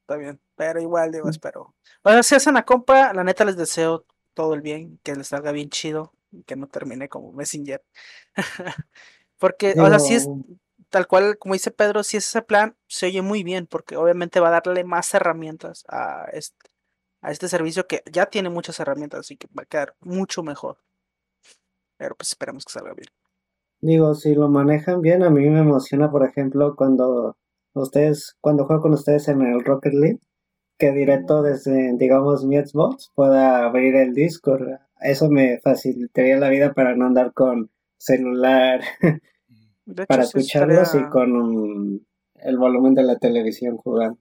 Está bien. Pero igual, digo, mm. espero. Bueno, si hacen la compra, la neta les deseo todo el bien, que les salga bien chido que no termine como Messenger. <laughs> porque, o sea, si es tal cual, como dice Pedro, si es ese plan, se oye muy bien, porque obviamente va a darle más herramientas a este, a este servicio que ya tiene muchas herramientas, así que va a quedar mucho mejor. Pero pues esperemos que salga bien. Digo, si lo manejan bien, a mí me emociona, por ejemplo, cuando ustedes, cuando juego con ustedes en el Rocket League, que directo desde, digamos, mi Xbox pueda abrir el Discord. eso me facilitaría la vida para no andar con celular para escucharlos y con el volumen de la televisión jugando.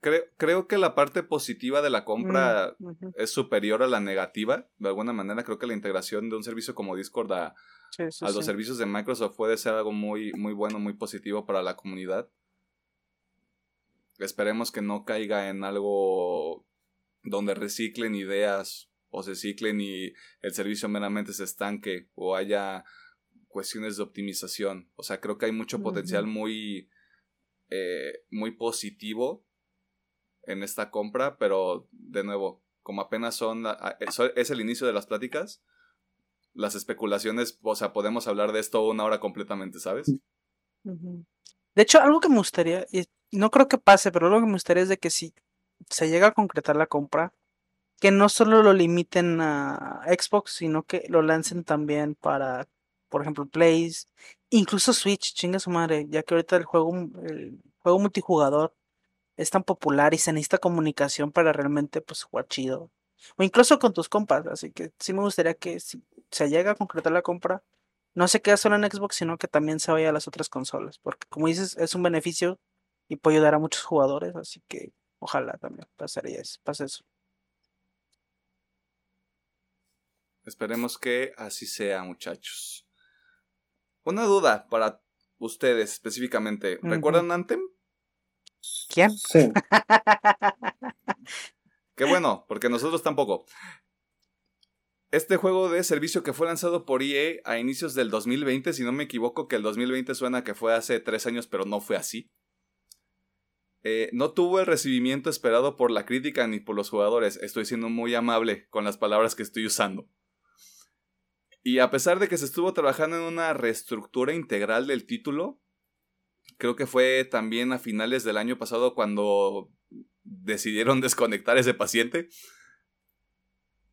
creo, creo que la parte positiva de la compra mm, es superior a la negativa. De alguna manera, creo que la integración de un servicio como Discord a, a los servicios de Microsoft puede ser algo muy, muy bueno, muy positivo para la comunidad. Esperemos que no caiga en algo donde reciclen ideas o se ciclen y el servicio meramente se estanque o haya cuestiones de optimización. O sea, creo que hay mucho potencial muy, eh, muy positivo en esta compra, pero de nuevo, como apenas son, es el inicio de las pláticas, las especulaciones, o sea, podemos hablar de esto una hora completamente, ¿sabes? De hecho, algo que me gustaría, y no creo que pase, pero algo que me gustaría es de que si se llega a concretar la compra, que no solo lo limiten a Xbox, sino que lo lancen también para, por ejemplo, Plays, incluso Switch, chinga su madre, ya que ahorita el juego, el juego multijugador es tan popular y se necesita comunicación para realmente pues jugar chido. O incluso con tus compas, así que sí me gustaría que si se llega a concretar la compra, no se quede solo en Xbox, sino que también se vaya a las otras consolas, porque como dices, es un beneficio y puede ayudar a muchos jugadores, así que ojalá también pasaría eso, pase eso. Esperemos que así sea, muchachos. Una duda para ustedes específicamente. ¿Recuerdan Anthem? ¿Quién? Sí. <laughs> Qué bueno, porque nosotros tampoco. Este juego de servicio que fue lanzado por EA a inicios del 2020, si no me equivoco, que el 2020 suena que fue hace tres años, pero no fue así. Eh, no tuvo el recibimiento esperado por la crítica ni por los jugadores. Estoy siendo muy amable con las palabras que estoy usando. Y a pesar de que se estuvo trabajando en una reestructura integral del título, creo que fue también a finales del año pasado cuando decidieron <laughs> desconectar ese paciente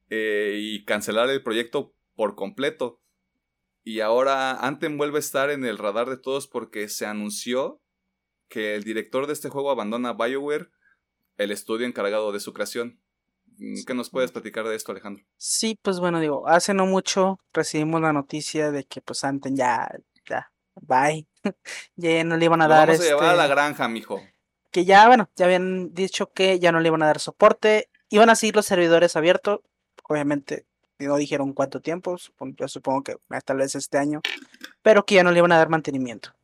eh, y cancelar el proyecto por completo. Y ahora Anthem vuelve a estar en el radar de todos porque se anunció que el director de este juego abandona BioWare, el estudio encargado de su creación. Mm, ¿Qué nos puedes platicar de esto, Alejandro? Sí, pues bueno, digo, hace no mucho recibimos la noticia de que pues Anthem ya, ya, bye. <laughs> ya no le iban a dar. Vamos a llevar a la este granja, mijo. Que ya, bueno, ya habían dicho que ya no le iban a dar soporte. Iban a seguir los servidores abiertos. Obviamente, no dijeron cuánto tiempo. Yo supongo que tal vez este año. Pero que ya no le iban a dar mantenimiento.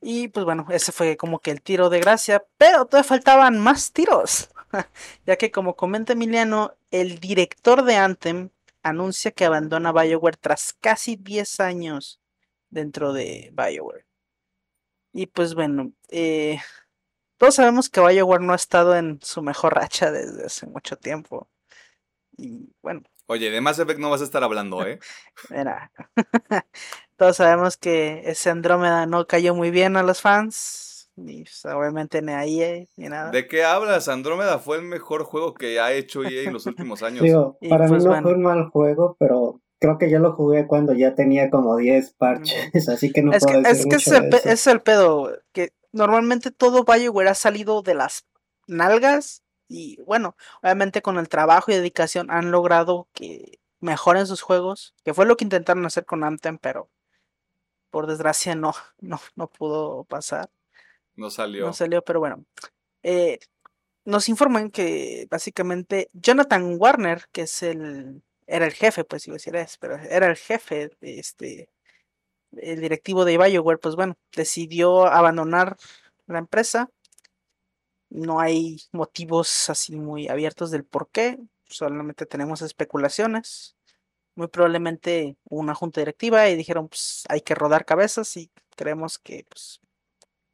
Y pues bueno, ese fue como que el tiro de gracia. Pero todavía faltaban más tiros. <laughs> ya que como comenta Emiliano, el director de Anthem anuncia que abandona BioWare tras casi 10 años dentro de BioWare. Y pues bueno, eh, todos sabemos que BioWare no ha estado en su mejor racha desde hace mucho tiempo. Y bueno. Oye, de Mass Effect no vas a estar hablando, ¿eh? <laughs> Mira, <laughs> todos sabemos que ese Andrómeda no cayó muy bien a los fans. Ni pues, obviamente ni a EA, ni nada. ¿De qué hablas? Andrómeda fue el mejor juego que ha hecho EA en los últimos años. Digo, para mí pues no fue un mal juego, pero creo que yo lo jugué cuando ya tenía como 10 parches, <laughs> así que no es puedo que, decir Es que es el, es el, pedo, que normalmente todo Bioware ha salido de las nalgas y bueno, obviamente con el trabajo y dedicación han logrado que mejoren sus juegos, que fue lo que intentaron hacer con Anthem, pero por desgracia no, <laughs> no, no pudo pasar. No salió. No salió, pero bueno. Eh, nos informan que básicamente Jonathan Warner, que es el era el jefe, pues iba a decir es, pero era el jefe, de este, el directivo de Bioware, pues bueno, decidió abandonar la empresa. No hay motivos así muy abiertos del por qué, solamente tenemos especulaciones. Muy probablemente una junta directiva y dijeron, pues hay que rodar cabezas y creemos que pues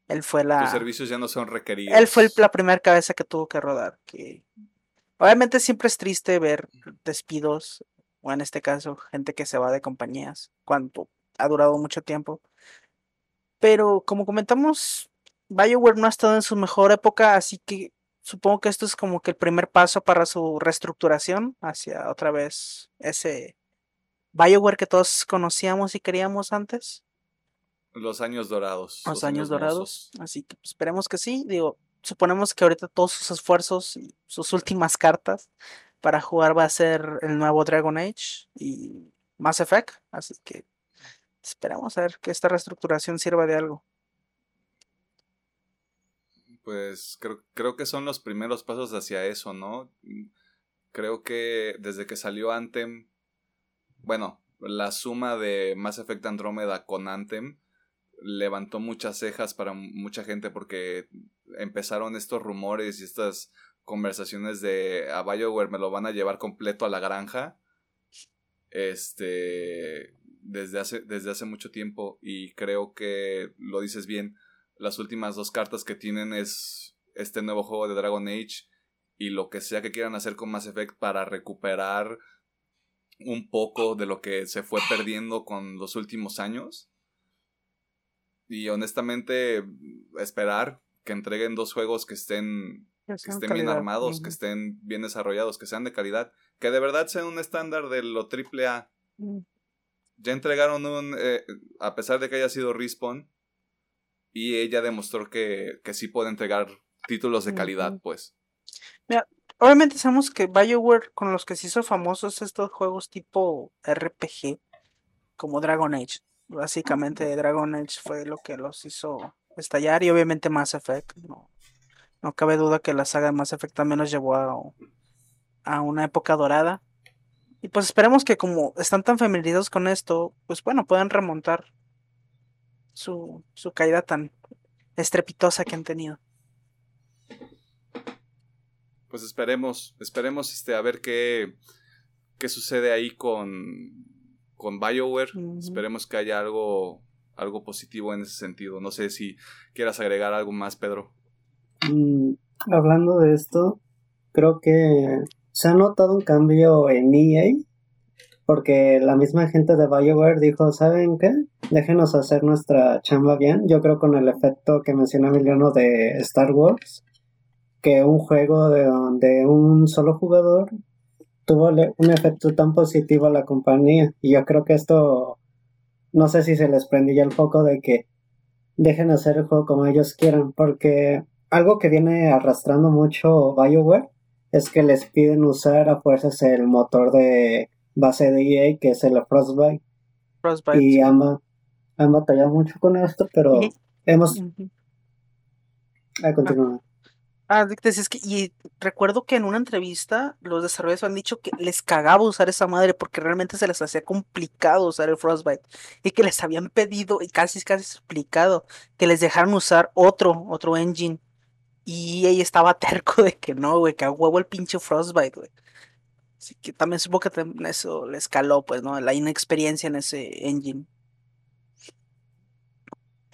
él fue la... Los servicios ya no son requeridos. Él fue la primera cabeza que tuvo que rodar, que Obviamente siempre es triste ver despidos, o en este caso, gente que se va de compañías, cuando ha durado mucho tiempo. Pero como comentamos, BioWare no ha estado en su mejor época, así que supongo que esto es como que el primer paso para su reestructuración hacia otra vez ese BioWare que todos conocíamos y queríamos antes. Los años dorados. Los, años, dorados. Así que esperemos que sí. Digo, suponemos que ahorita todos sus esfuerzos y sus últimas cartas para jugar va a ser el nuevo Dragon Age y Mass Effect, así que esperamos a ver que esta reestructuración sirva de algo. Pues creo, creo que son los primeros pasos hacia eso, ¿no? Creo que desde que salió Anthem, bueno, la suma de Mass Effect Andrómeda con Anthem levantó muchas cejas para mucha gente porque empezaron estos rumores y estas conversaciones de a BioWare me lo van a llevar completo a la granja. Este desde hace desde hace mucho tiempo y creo que lo dices bien las últimas dos cartas que tienen es este nuevo juego de Dragon Age y lo que sea que quieran hacer con Mass Effect para recuperar un poco de lo que se fue perdiendo con los últimos años. Y honestamente, esperar que entreguen dos juegos que estén, que estén bien armados, que estén bien desarrollados, que sean de calidad, que de verdad sean un estándar de lo triple A. Mm. Ya entregaron un, eh, a pesar de que haya sido Respawn, y ella demostró que, que sí puede entregar títulos de calidad, pues. Mira, obviamente sabemos que BioWare con los que se hizo famosos estos juegos tipo RPG, como Dragon Age. Básicamente Dragon Age fue lo que los hizo estallar y obviamente Mass Effect. No, no cabe duda que la saga de Mass Effect también nos llevó a, a una época dorada. Y pues esperemos que como están tan familiarizados con esto, pues bueno, puedan remontar su, su caída tan estrepitosa que han tenido. Pues esperemos, esperemos este, a ver qué, qué sucede ahí con, con BioWare. Esperemos que haya algo, algo positivo en ese sentido. No sé si quieras agregar algo más, Pedro. Mm, hablando de esto, creo que se ha notado un cambio en EA porque la misma gente de BioWare dijo, ¿saben qué? Déjenos hacer nuestra chamba bien. Yo creo con el efecto que menciona Emiliano de Star Wars, que un juego de, un solo jugador tuvo un efecto tan positivo a la compañía. Y yo creo que esto, no sé si se les prendía el foco de que dejen hacer el juego como ellos quieran, porque algo que viene arrastrando mucho BioWare es que les piden usar a fuerzas el motor de base de EA, que es el Frostbite. Y han, batallado mucho con esto, pero hemos... Ah, ah es que, y recuerdo que en una entrevista los desarrolladores han dicho que les cagaba usar esa madre porque realmente se les hacía complicado usar el Frostbite y que les habían pedido y casi casi explicado que les dejaran usar otro, otro engine y ella estaba <laughs> terco de que no, güey, que a huevo el pinche Frostbite, güey. Así que también supongo que eso le escaló, pues, ¿no? La inexperiencia en ese engine.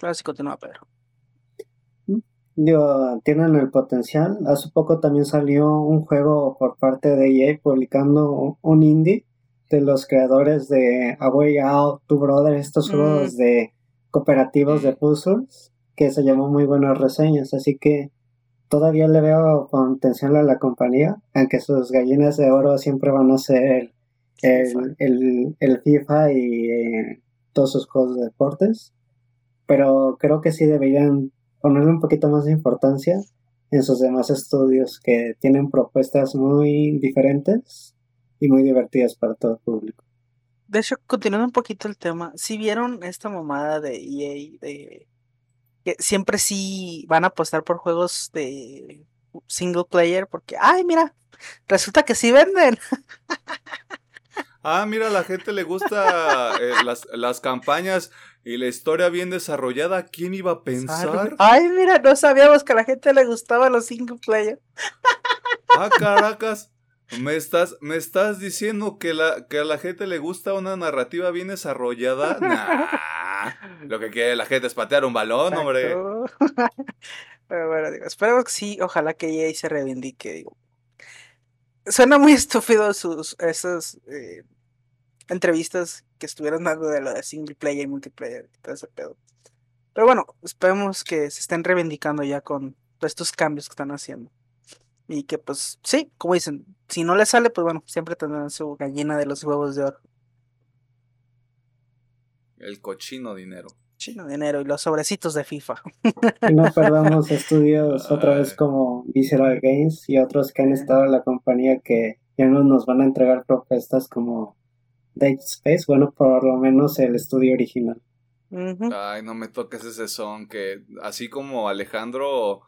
Ahora sí continúa, Pedro. Digo, tienen el potencial. Hace poco también salió un juego por parte de EA publicando un indie de los creadores de A Way Out, To Brother, estos mm. juegos de cooperativos de puzzles, que se llamó muy buenas reseñas. Así que todavía le veo potencial a la compañía, aunque sus gallinas de oro siempre van a ser el, el, FIFA y eh, todos sus juegos de deportes. Pero creo que sí deberían ponerle un poquito más de importancia en sus demás estudios que tienen propuestas muy diferentes y muy divertidas para todo el público. De hecho, continuando un poquito el tema, si vieron esta mamada de EA de que siempre sí van a apostar por juegos de single player porque, ay, mira, resulta que sí venden. Ah, mira, a la gente le gusta eh, las, campañas y la historia bien desarrollada. ¿Quién iba a pensar? Ay, mira, no sabíamos que a la gente le gustaban los single player. Ah, caracas. ¿Me estás, ¿Me estás diciendo que, la, que a la gente le gusta una narrativa bien desarrollada? <laughs> Nah. Lo que quiere la gente es patear un balón, hombre. <laughs> Pero bueno, digo, esperemos que sí, ojalá que EA se reivindique, digo. Suena muy estúpido sus esas eh, entrevistas que estuvieron dando de lo de single player y multiplayer y todo ese pedo. Pero bueno, esperemos que se estén reivindicando ya con todos estos cambios que están haciendo. Y que pues sí, como dicen, si no le sale, pues bueno, siempre tendrán su gallina de los huevos de oro. El cochino dinero. Cochino dinero y los sobrecitos de FIFA. Y no perdamos estudios otra vez como Visceral Games y otros que han estado en la compañía que ya no nos van a entregar propuestas como Dead Space, bueno, por lo menos el estudio original. Ay, no me toques ese son, que así como Alejandro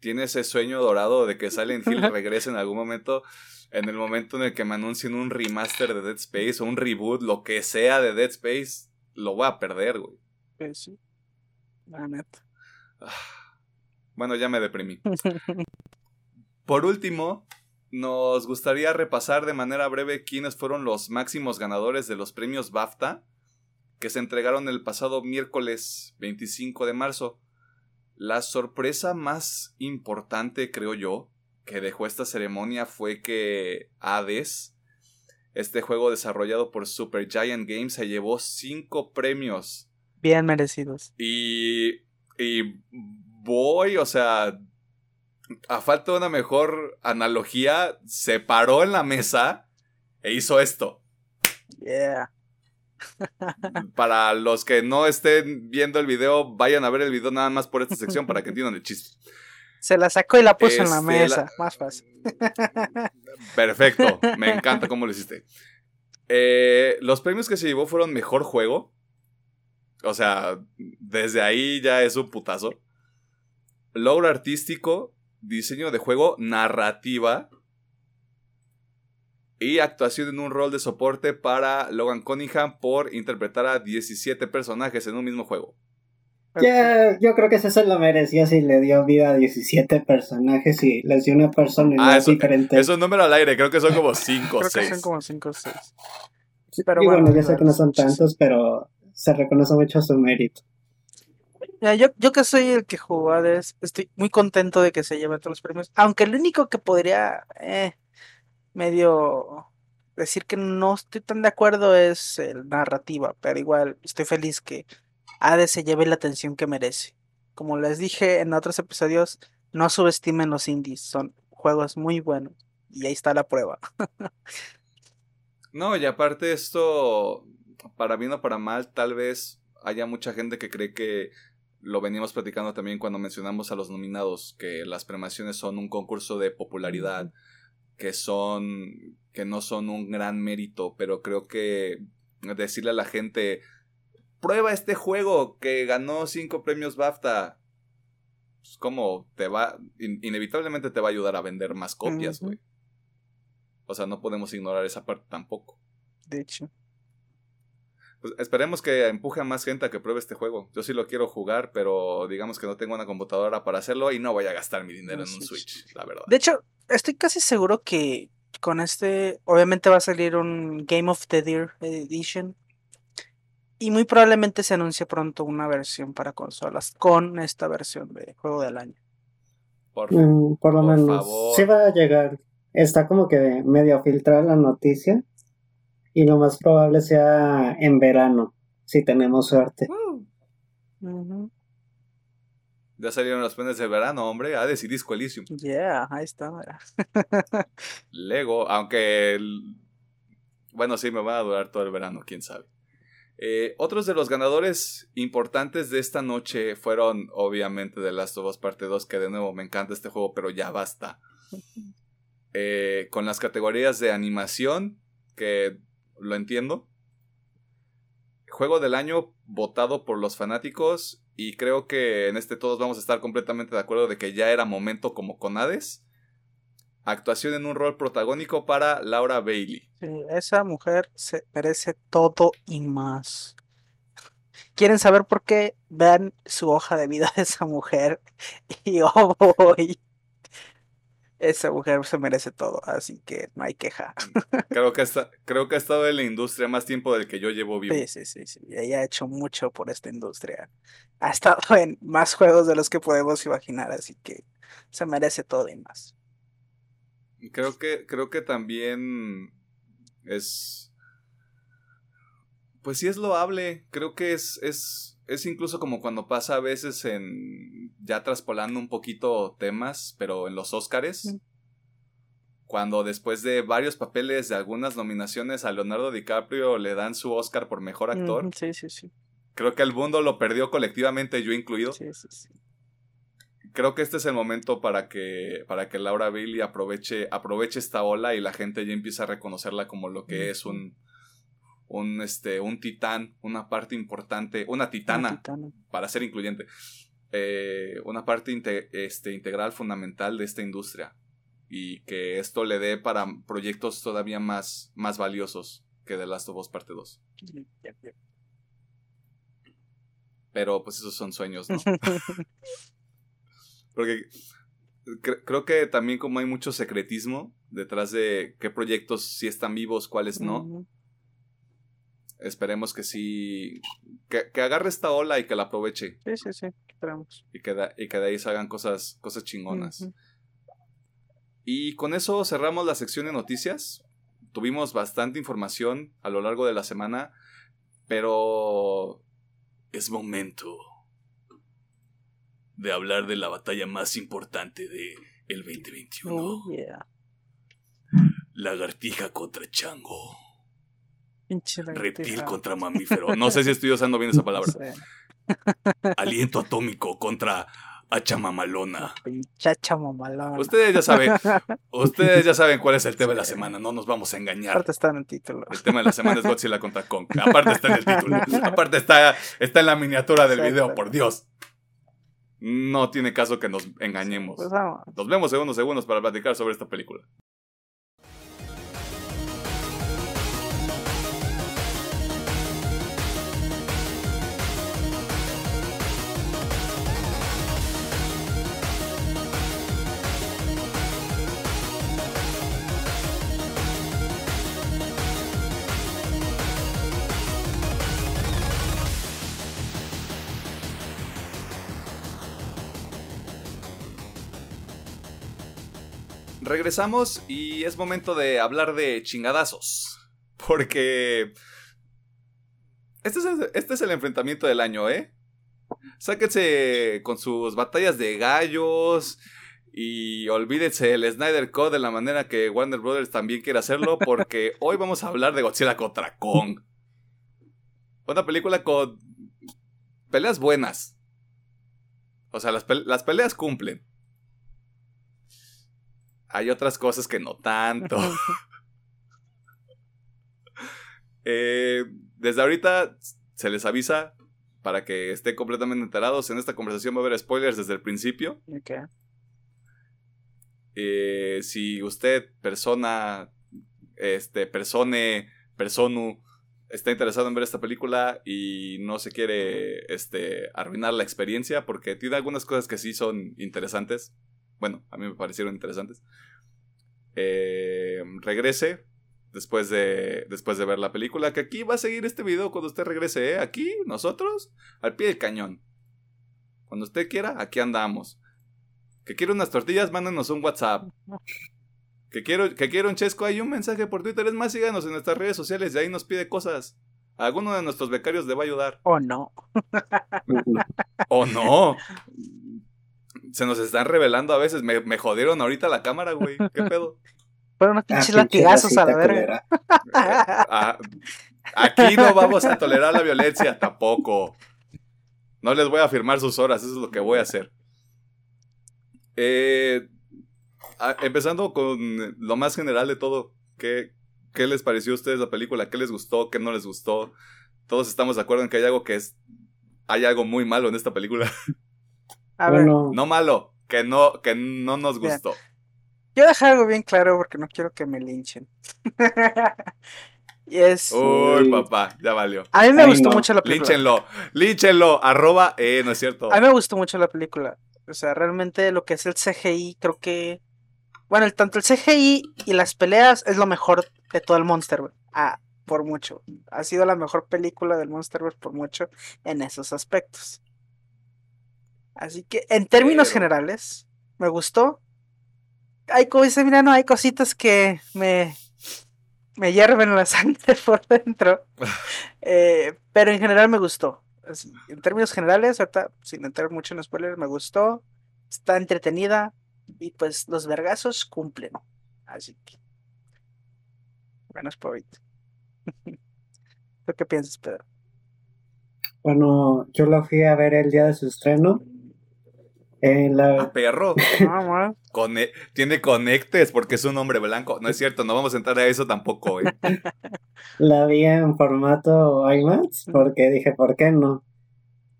tiene ese sueño dorado de que Silent Hill <laughs> regrese en algún momento, en el momento en el que me anuncien un remaster de Dead Space o un reboot, lo que sea de Dead Space, lo voy a perder, güey. Pues sí. La neta. Ah, bueno, ya me deprimí. <laughs> Por último, nos gustaría repasar de manera breve quiénes fueron los máximos ganadores de los premios BAFTA que se entregaron el pasado miércoles 25 de marzo. La sorpresa más importante, creo yo, que dejó esta ceremonia fue que Hades, este juego desarrollado por Supergiant Games, se llevó cinco premios. Bien merecidos. Y, y voy, o sea, a falta de una mejor analogía, se paró en la mesa e hizo esto. Yeah. <laughs> Para los que no estén viendo el video, vayan a ver el video nada más por esta sección para que entiendan el chiste. Se la sacó y la puso en la este, mesa, más fácil. <laughs> Perfecto, me encanta cómo lo hiciste. Eh, los premios que se llevó fueron mejor juego. O sea, desde ahí ya es un putazo. Logro artístico, diseño de juego, narrativa y actuación en un rol de soporte para Logan Cunningham por interpretar a 17 personajes en un mismo juego. Ya, yo creo que se lo merecía si le dio vida a 17 personajes y les dio una persona ah, eso, diferente. Es un número al aire, creo que son como 5 o 6. Creo que son como 5 o 6. Pero y bueno, ya sé que no son tantos, pero se reconoce mucho su mérito. Yo, yo que soy el que jugó estoy muy contento de que se lleven todos los premios. Aunque el único que podría eh, medio decir que no estoy tan de acuerdo es el narrativa, pero igual estoy feliz que Hades se lleve la atención que merece. Como les dije en otros episodios, no subestimen los indies, son juegos muy buenos y ahí está la prueba. <laughs> no, y aparte esto, para bien o para mal, tal vez haya mucha gente que cree que lo venimos platicando también cuando mencionamos a los nominados, que las premiaciones son un concurso de popularidad que son que no son un gran mérito, pero creo que decirle a la gente prueba este juego que ganó cinco premios BAFTA pues como te va inevitablemente te va a ayudar a vender más copias, güey. O sea, no podemos ignorar esa parte tampoco. De hecho. Pues esperemos que empuje a más gente a que pruebe este juego. Yo sí lo quiero jugar, pero digamos que no tengo una computadora para hacerlo y no voy a gastar mi dinero en un Switch, la verdad. De hecho, estoy casi seguro que con este, obviamente va a salir un Game of the Year Edition. Y muy probablemente se anuncie pronto una versión para consolas con esta versión de juego del año. Por, mm, lo menos. Sí va a llegar. Está como que medio filtrada la noticia. Y lo más probable sea en verano, si tenemos suerte. Ya salieron los planes de verano, hombre. A decidir Disco Elysium. Yeah, ahí está. <laughs> Lego, aunque. Bueno, sí, me va a durar todo el verano, quién sabe. Eh, otros de los ganadores importantes de esta noche fueron, obviamente, The Last of Us Parte 2, que de nuevo me encanta este juego, pero ya basta. Eh, con las categorías de animación, que lo entiendo. Juego del año votado por los fanáticos y creo que en este todos vamos a estar completamente de acuerdo de que ya era momento como con Hades. Actuación en un rol protagónico para Laura Bailey. esa mujer se merece todo y más. ¿Quieren saber por qué? Vean su hoja de vida de esa mujer. <laughs> Y oh boy esa mujer se merece todo, así que no hay queja. Creo que, está, creo que ha estado en la industria más tiempo del que yo llevo vivo. Sí, sí, sí, sí. Ella ha hecho mucho por esta industria. Ha estado <laughs> en más juegos de los que podemos imaginar, así que se merece todo y más. Creo que, creo que también es. Pues sí es loable. Creo que es, es es incluso como cuando pasa a veces en. ya traspolando un poquito temas, pero en los Óscares. Cuando después de varios papeles de algunas nominaciones a Leonardo DiCaprio le dan su Oscar por mejor actor. sí, sí, sí. Creo que el mundo lo perdió colectivamente, yo incluido. Sí, sí, sí. creo que este es el momento para que, para que Laura Bailey aproveche, aproveche esta ola y la gente ya empiece a reconocerla como lo que es un, un, este, un titán, una parte importante, una titana, para ser incluyente, eh, una parte este, integral fundamental de esta industria y que esto le dé para proyectos todavía más, más valiosos que The Last of Us Parte 2. Pero pues esos son sueños, ¿no? <laughs> Porque creo que también como hay mucho secretismo detrás de qué proyectos sí están vivos, cuáles no. Esperemos que sí, que, agarre esta ola y que la aproveche. Sí, sí, sí, esperamos. Y que, de, y que de ahí salgan cosas, cosas chingonas. Y con eso cerramos la sección de noticias. Tuvimos bastante información a lo largo de la semana, pero es momento de hablar de la batalla más importante de el 2021. Oh, Lagartija contra chango. Reptil contra mamífero. No sé si estoy usando bien esa palabra. Aliento atómico contra hachamamalona. mamalona. Ustedes ya saben, <laughs> ustedes ya saben cuál es el tema de la semana, no nos vamos a engañar. Aparte está en el título. El tema de la semana es Godzilla contra Kong. Aparte está en el título. Aparte está, está en la miniatura del video, por Dios. No tiene caso que nos engañemos. Pues nos vemos en unos segundos para platicar sobre esta película. Regresamos y es momento de hablar de chingadazos. Porque... Este es, el, este es el enfrentamiento del año, ¿eh? Sáquense con sus batallas de gallos y olvídense el Snyder Code de la manera que Warner Brothers también quiere hacerlo porque <laughs> hoy vamos a hablar de Godzilla contra Kong. Una película con peleas buenas. O sea, las, las peleas cumplen. Hay otras cosas que no tanto. <laughs> Eh, desde ahorita se les avisa para que estén completamente enterados. En esta conversación va a haber spoilers desde el principio. Eh, si usted, persona, este, persone, personu, está interesado en ver esta película y no se quiere este, arruinar la experiencia porque tiene algunas cosas que sí son interesantes. Bueno, a mí me parecieron interesantes. Eh, regrese después de, después de ver la película. Que aquí va a seguir este video cuando usted regrese. ¿eh? Aquí, nosotros, al pie del cañón. Cuando usted quiera, aquí andamos. Que quiere unas tortillas, mándenos un WhatsApp. Que quiero, que quiero un chesco, hay un mensaje por Twitter. Es más, síganos en nuestras redes sociales y ahí nos pide cosas. Alguno de nuestros becarios le va a ayudar. O no. o no se nos están revelando a veces. Me, me jodieron ahorita la cámara, güey. ¿Qué <laughs> pedo? Fueron unos ah, pinches latigazos a la verga. Ah, aquí no vamos a tolerar la violencia tampoco. No les voy a firmar sus horas, eso es lo que voy a hacer. Eh, empezando con lo más general de todo, ¿qué, ¿qué les pareció a ustedes la película? ¿Qué les gustó? ¿Qué no les gustó? Todos estamos de acuerdo en que hay algo que es. Hay algo muy malo en esta película. <laughs> No malo, que no, que no nos gustó. Yo dejar algo bien claro porque no quiero que me linchen. <laughs> y es. Uy, papá, ya valió. A mí me gustó mucho la película. Línchenlo, línchenlo, arroba, eh, no es cierto. A mí me gustó mucho la película. O sea, realmente lo que es el CGI, creo que. Bueno, el, tanto el CGI y las peleas es lo mejor de todo el Monsterverse. Ah, por mucho. Ha sido la mejor película del Monsterverse por mucho en esos aspectos. Así que en términos generales, me gustó. Hay, cosas, mira, no, hay cositas que me, me hierven la <laughs> sangre por dentro. <laughs> Eh, pero en general me gustó. en términos generales, ahorita, sin entrar mucho en spoilers, me gustó. Está entretenida. Y pues los vergazos cumplen. Así que. Buenos por <laughs> ¿Tú qué piensas, Pedro? Bueno, yo la fui a ver el día de su estreno En la... Ah, perro. Cone- tiene conectes porque es un hombre blanco. No es cierto, no vamos a entrar a eso tampoco, güey. <laughs> La vi en formato IMAX porque dije, ¿por qué no?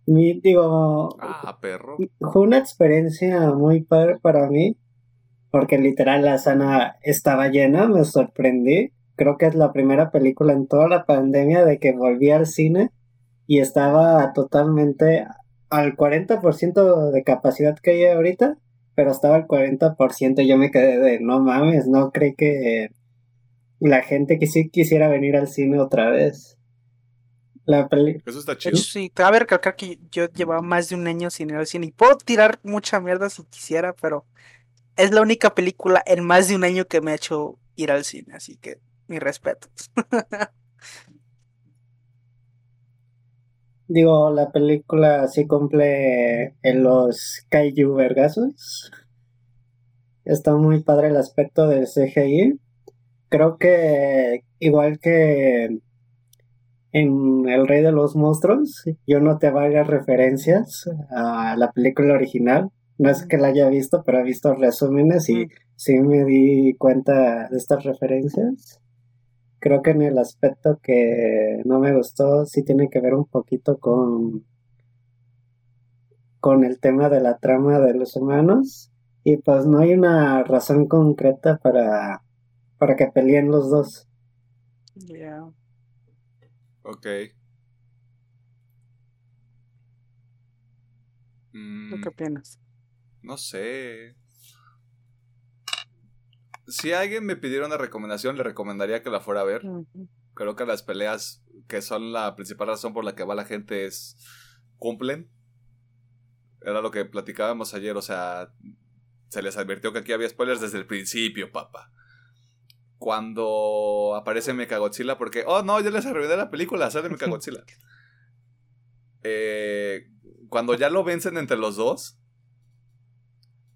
Mi, digo, Ah, perro. fue una experiencia muy padre para mí porque literal la sala estaba llena, me sorprendí. Creo que es la primera película en toda la pandemia de que volví al cine y estaba totalmente al 40% de capacidad que hay ahorita, pero estaba al 40% y yo me quedé de, no mames, no creí que la gente que sí quisiera venir al cine otra vez. La peli Eso está chido. sí, cabe recalcar que yo llevaba más de un año sin ir al cine y puedo tirar mucha mierda si quisiera, pero es la única película en más de un año que me ha hecho ir al cine, así que mi respeto. <laughs> Digo, la película sí cumple en los kaiju vergazos. Está muy padre el aspecto del CGI. Creo que igual que en El Rey de los Monstruos, yo noté varias referencias a la película original. No es que la haya visto, pero he visto resúmenes y sí me di cuenta de estas referencias. Creo que en el aspecto que no me gustó sí tiene que ver un poquito con con el tema de la trama de los humanos y pues no hay una razón concreta para para que peleen los dos. Ya. Ok. Mm, ¿Tú qué opinas? no sé. Si alguien me pidiera una recomendación, le recomendaría que la fuera a ver. Creo que las peleas, que son la principal razón por la que va la gente, es. cumplen. Era lo que platicábamos ayer, o sea. Se les advirtió que aquí había spoilers desde el principio, papá. Cuando aparece Mechagodzilla, porque. Oh no, ya les arruiné la película, sale <laughs> Mechagodzilla. eh, cuando ya lo vencen entre los dos.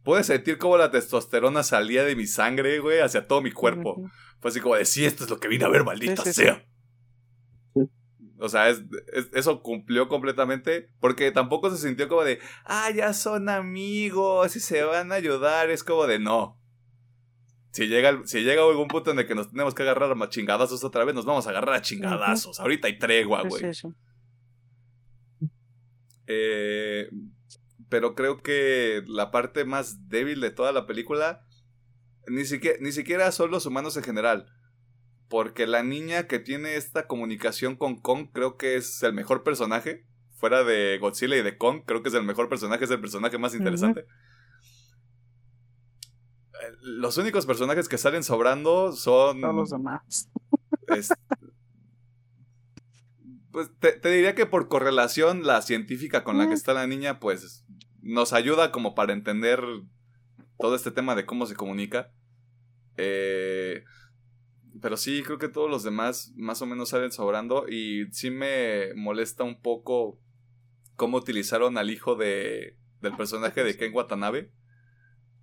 Puedes sentir como la testosterona salía de mi sangre, güey, hacia todo mi cuerpo. Ujú. Fue así como de, sí, esto es lo que vine a ver, maldita Sí, sí, sí. sea. Sí. O sea, es, es- eso cumplió completamente. Porque tampoco se sintió como de, ah, ya son amigos y se van a ayudar. Es como de, no. Si llega, si llega algún punto en el que nos tenemos que agarrar a chingadazos otra vez, nos vamos a agarrar a chingadazos. Ahorita hay tregua, güey. sí, sí. Eh, pero creo que la parte más débil de toda la película ni siquiera, ni siquiera son los humanos en general. Porque la niña que tiene esta comunicación con Kong creo que es el mejor personaje. Fuera de Godzilla y de Kong, creo que es el mejor personaje, es el personaje más interesante. Eh, Los únicos personajes que salen sobrando son... Todos los demás. Es- <laughs> pues te, te diría que por correlación la científica con la que Mm. está la niña, pues nos ayuda como para entender todo este tema de cómo se comunica. Eh, pero sí, creo que todos los demás más o menos salen sobrando y sí me molesta un poco cómo utilizaron al hijo de, del personaje de Ken Watanabe.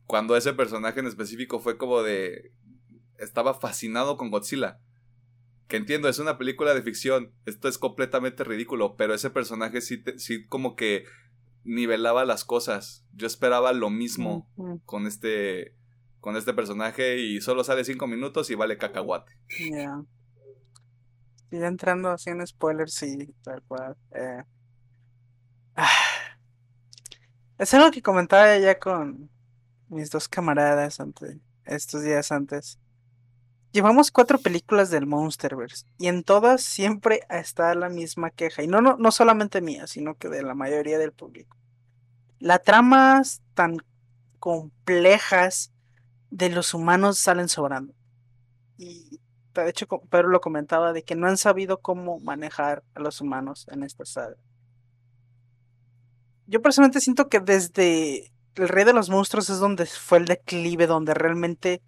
Cuando ese personaje en específico fue como de... Estaba fascinado con Godzilla. Que entiendo, es una película de ficción. Esto es completamente ridículo. Pero ese personaje sí, sí como que nivelaba las cosas. Yo esperaba lo mismo con este con este personaje y solo sale cinco minutos y vale cacahuate. Ya. Y ya entrando así en spoilers, sí, tal cual. eh. Ah. Es algo que comentaba ya con mis dos camaradas ante, estos días antes. Llevamos cuatro películas del Monsterverse y en todas siempre está la misma queja. Y no, no, no solamente mía, sino que de la mayoría del público. Las tramas tan complejas de los humanos salen sobrando. Y de hecho, Pedro lo comentaba de que no han sabido cómo manejar a los humanos en esta saga. Yo personalmente siento que desde El Rey de los Monstruos es donde fue el declive, donde realmente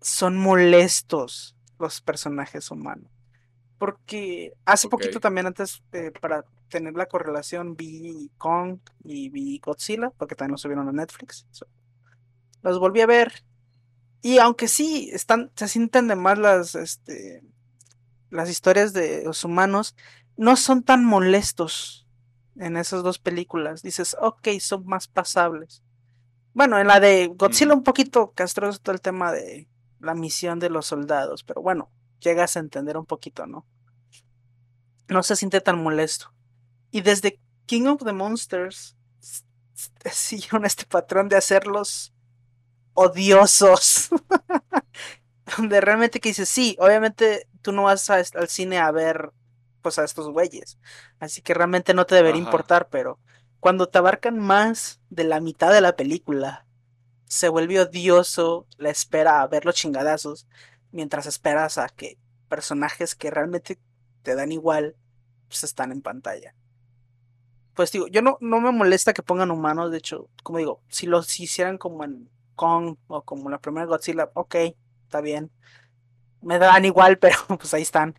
son molestos los personajes humanos. Porque hace poquito también antes, eh, para tener la correlación, vi Kong y vi Godzilla, porque también lo subieron a Netflix. So, los volví a ver. Y aunque sí están, se sienten de más las, este, las historias de los humanos, no son tan molestos en esas dos películas. Dices, ok, son más pasables. Bueno, en la de Godzilla un poquito castroso todo el tema de la misión de los soldados, pero bueno, llegas a entender un poquito, ¿no? No se siente tan molesto. Y desde King of the Monsters <laughs> siguieron este patrón de hacerlos odiosos. <laughs> Donde realmente que dices, sí, obviamente tú no vas al cine a ver pues a estos güeyes. Así que realmente no te debería importar, pero cuando te abarcan más de la mitad de la película, se vuelve odioso la espera a ver los chingadazos, mientras esperas a que personajes que realmente te dan igual, pues están en pantalla. Pues digo, yo no, no me molesta que pongan humanos, de hecho, como digo, si los hicieran como en Kong o como la primera Godzilla, ok, está bien. Me dan igual, <laughs> pero pues ahí están.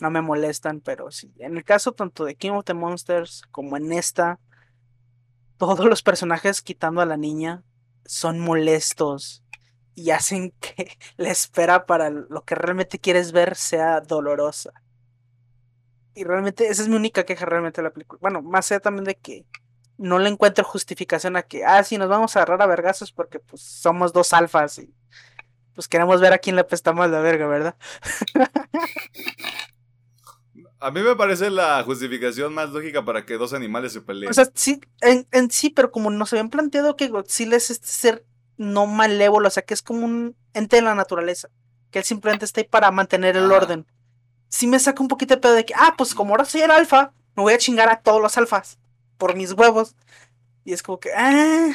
No me molestan, pero sí. En el caso tanto de King of the Monsters como en esta, todos los personajes quitando a la niña son molestos y hacen <laughs> que la espera para lo que realmente quieres ver sea dolorosa. Y realmente esa es mi única queja realmente de la película. Bueno, más allá también de que no le encuentro justificación a que, ah, sí, nos vamos a agarrar a vergazos porque pues somos dos alfas y pues queremos ver a quién le apestamos la verga, ¿verdad? <laughs> A mí me parece la justificación más lógica para que dos animales se peleen. O sea, sí, en, en sí, pero como nos habían planteado que Godzilla es este ser no malévolo, o sea, que es como un ente de la naturaleza, que él simplemente está ahí para mantener el orden. Sí me saca un poquito de pedo de que, ah, pues como ahora soy el alfa, me voy a chingar a todos los alfas por mis huevos. Y es como que, ah,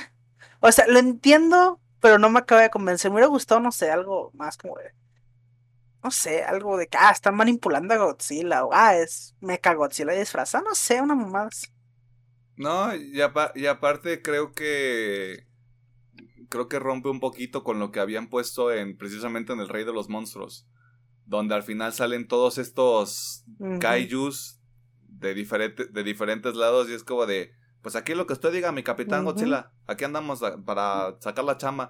o sea, lo entiendo, pero no me acaba de convencer. Me hubiera gustado, no sé, algo más como de, no sé, algo de que, ah, están manipulando a Godzilla, o ah, es Mecha Godzilla disfrazado, no sé, una mamada. No, y, y aparte creo que creo que rompe un poquito con lo que habían puesto en precisamente en El Rey de los Monstruos, donde al final salen todos estos kaijus de, de diferentes lados y es como de, pues aquí lo que usted diga, mi capitán Godzilla, aquí andamos para sacar la chama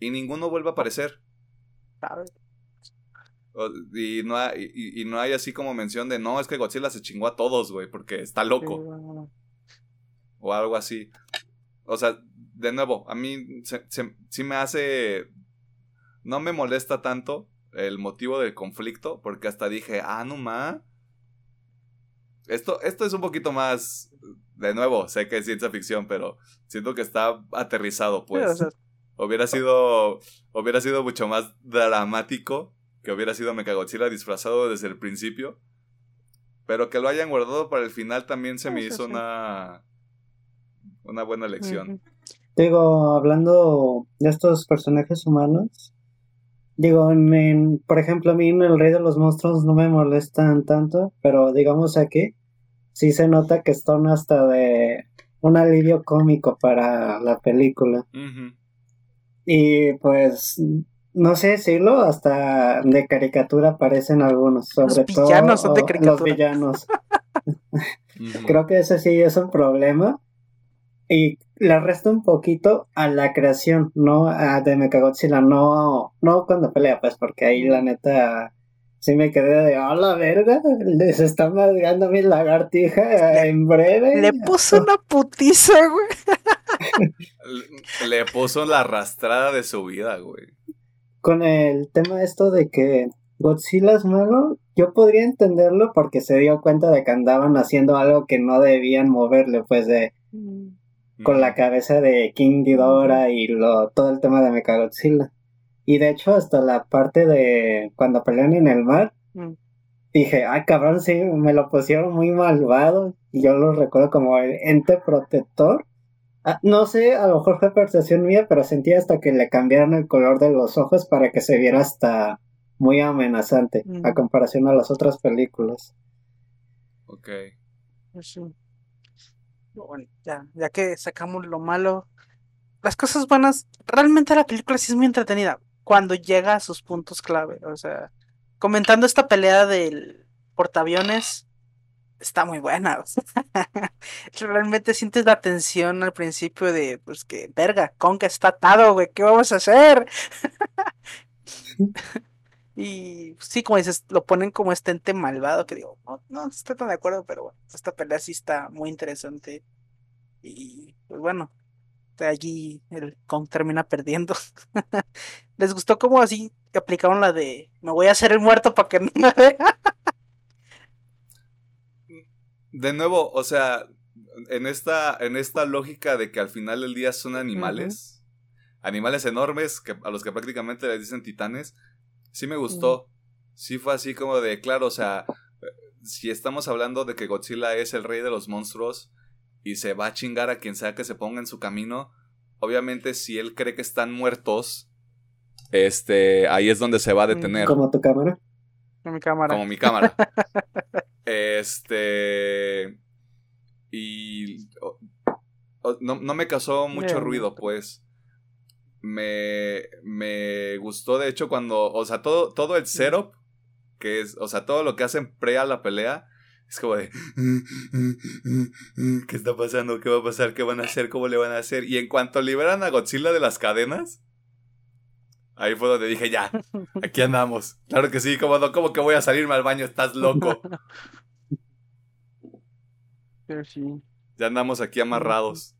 y ninguno vuelve a aparecer. Y no, hay, y, no hay así como mención de, no, es que Godzilla se chingó a todos, güey, porque está loco. O algo así. O sea, de nuevo, a mí sí me hace... No me molesta tanto el motivo del conflicto, porque hasta dije, ah, no más. Esto, esto es un poquito más... De nuevo, sé que es ciencia ficción, pero siento que está aterrizado, pues. hubiera sido... Hubiera sido mucho más dramático que hubiera sido Mechagodzilla disfrazado desde el principio. Pero que lo hayan guardado para el final también se me hizo una, una buena lección. Digo, hablando de estos personajes humanos, digo, por ejemplo, a mí en El Rey de los Monstruos no me molestan tanto, pero digamos aquí sí se nota que están hasta de un alivio cómico para la película. Y pues no sé decirlo, hasta de caricatura aparecen algunos, sobre todo los villanos. Creo que ese sí es un problema. Y le resta un poquito a la creación, no a de Mechagodzilla, no, no cuando pelea, pues, porque ahí la neta sí me quedé de, a la verga, les está madreando mi lagartija en breve. Le puso una putiza, güey. <laughs> le puso la arrastrada de su vida, güey con el tema esto de que Godzilla es malo, yo podría entenderlo porque se dio cuenta de que andaban haciendo algo que no debían moverle, pues de mm. con la cabeza de King Ghidorah y lo, todo el tema de Mechagodzilla. Y de hecho hasta la parte de cuando pelean en el mar, mm. dije, ay cabrón, sí, me lo pusieron muy malvado. Y yo lo recuerdo como el ente protector Ah, no sé, a lo mejor fue percepción mía, pero sentí hasta que le cambiaron el color de los ojos para que se viera hasta muy amenazante a mm. comparación a las otras películas. Ok. Pues bueno, ya, ya que sacamos lo malo, las cosas buenas, realmente la película sí es muy entretenida cuando llega a sus puntos clave. O sea, comentando esta pelea del portaaviones, está muy buena. <laughs> Realmente sientes la tensión al principio de, pues que, verga, Conca está atado, güey, ¿qué vamos a hacer? <laughs> y sí, como dices, lo ponen como este ente malvado, que digo, no, no estoy tan de acuerdo, pero bueno, esta pelea sí está muy interesante. Y pues bueno, este, allí el Kong termina perdiendo. <laughs> ¿Les gustó cómo así aplicaron la de me voy a hacer el muerto para que no me vea? De nuevo, o sea, en esta, en esta lógica de que al final del día son animales, animales enormes que, a los que prácticamente les dicen titanes, sí me gustó. Sí fue así como de, claro, o sea, si estamos hablando de que Godzilla es el rey de los monstruos y se va a chingar a quien sea que se ponga en su camino, obviamente si él cree que están muertos, este, ahí es donde se va a detener. Como tu cámara. Como mi cámara. Como mi cámara. <laughs> este. Y. no, me causó mucho ruido, pues. Me, me gustó, de hecho, cuando. O sea, todo, todo el setup. Que es. O sea, todo lo que hacen pre a la pelea. Es como de. <laughs> ¿Qué está pasando? ¿Qué va a pasar? ¿Qué van a hacer? ¿Cómo le van a hacer? Y en cuanto liberan a Godzilla de las cadenas. Ahí fue donde dije, ya, aquí andamos. Claro que sí, como no, ¿cómo que voy a salirme al baño? Estás loco. <laughs> Ya andamos aquí amarrados.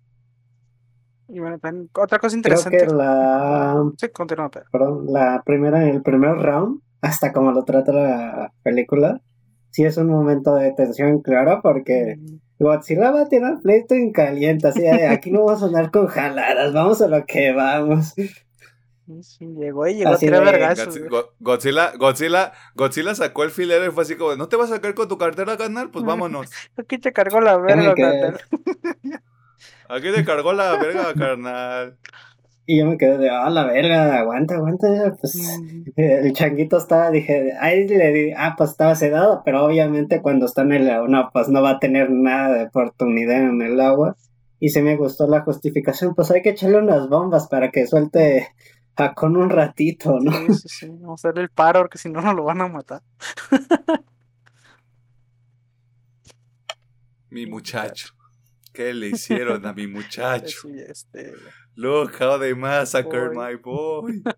Y bueno, otra cosa interesante. Creo que la. Sí, continúa, Perdón, la primera, el primer round, hasta como lo trata la película, sí es un momento de tensión, claro, porque Godzilla va a tirar pleito en caliente, así de aquí no vamos a andar con jaladas, vamos a lo que vamos. Llegó y llegó a tirar Godzilla, Godzilla, Godzilla sacó el filero y fue así como, ¿no te vas a sacar con tu cartera, carnal? Pues vámonos. <laughs> Aquí te cargó la verga, carnal. <laughs> Aquí te cargó la verga, carnal. Y yo me quedé de, ah, la verga, aguanta, aguanta. Pues mm. el changuito estaba, dije, ahí le di, ah, pues estaba sedado, pero obviamente cuando está en el agua, no, pues no va a tener nada de oportunidad en el agua. Y se me gustó la justificación, pues hay que echarle unas bombas para que suelte con un ratito, ¿no? Sí, sí, sí. Vamos a hacer el paro porque si no, no lo van a matar. mi muchacho. ¿Qué le hicieron a mi muchacho? Sí, este... Look how they massacred my boy. <laughs>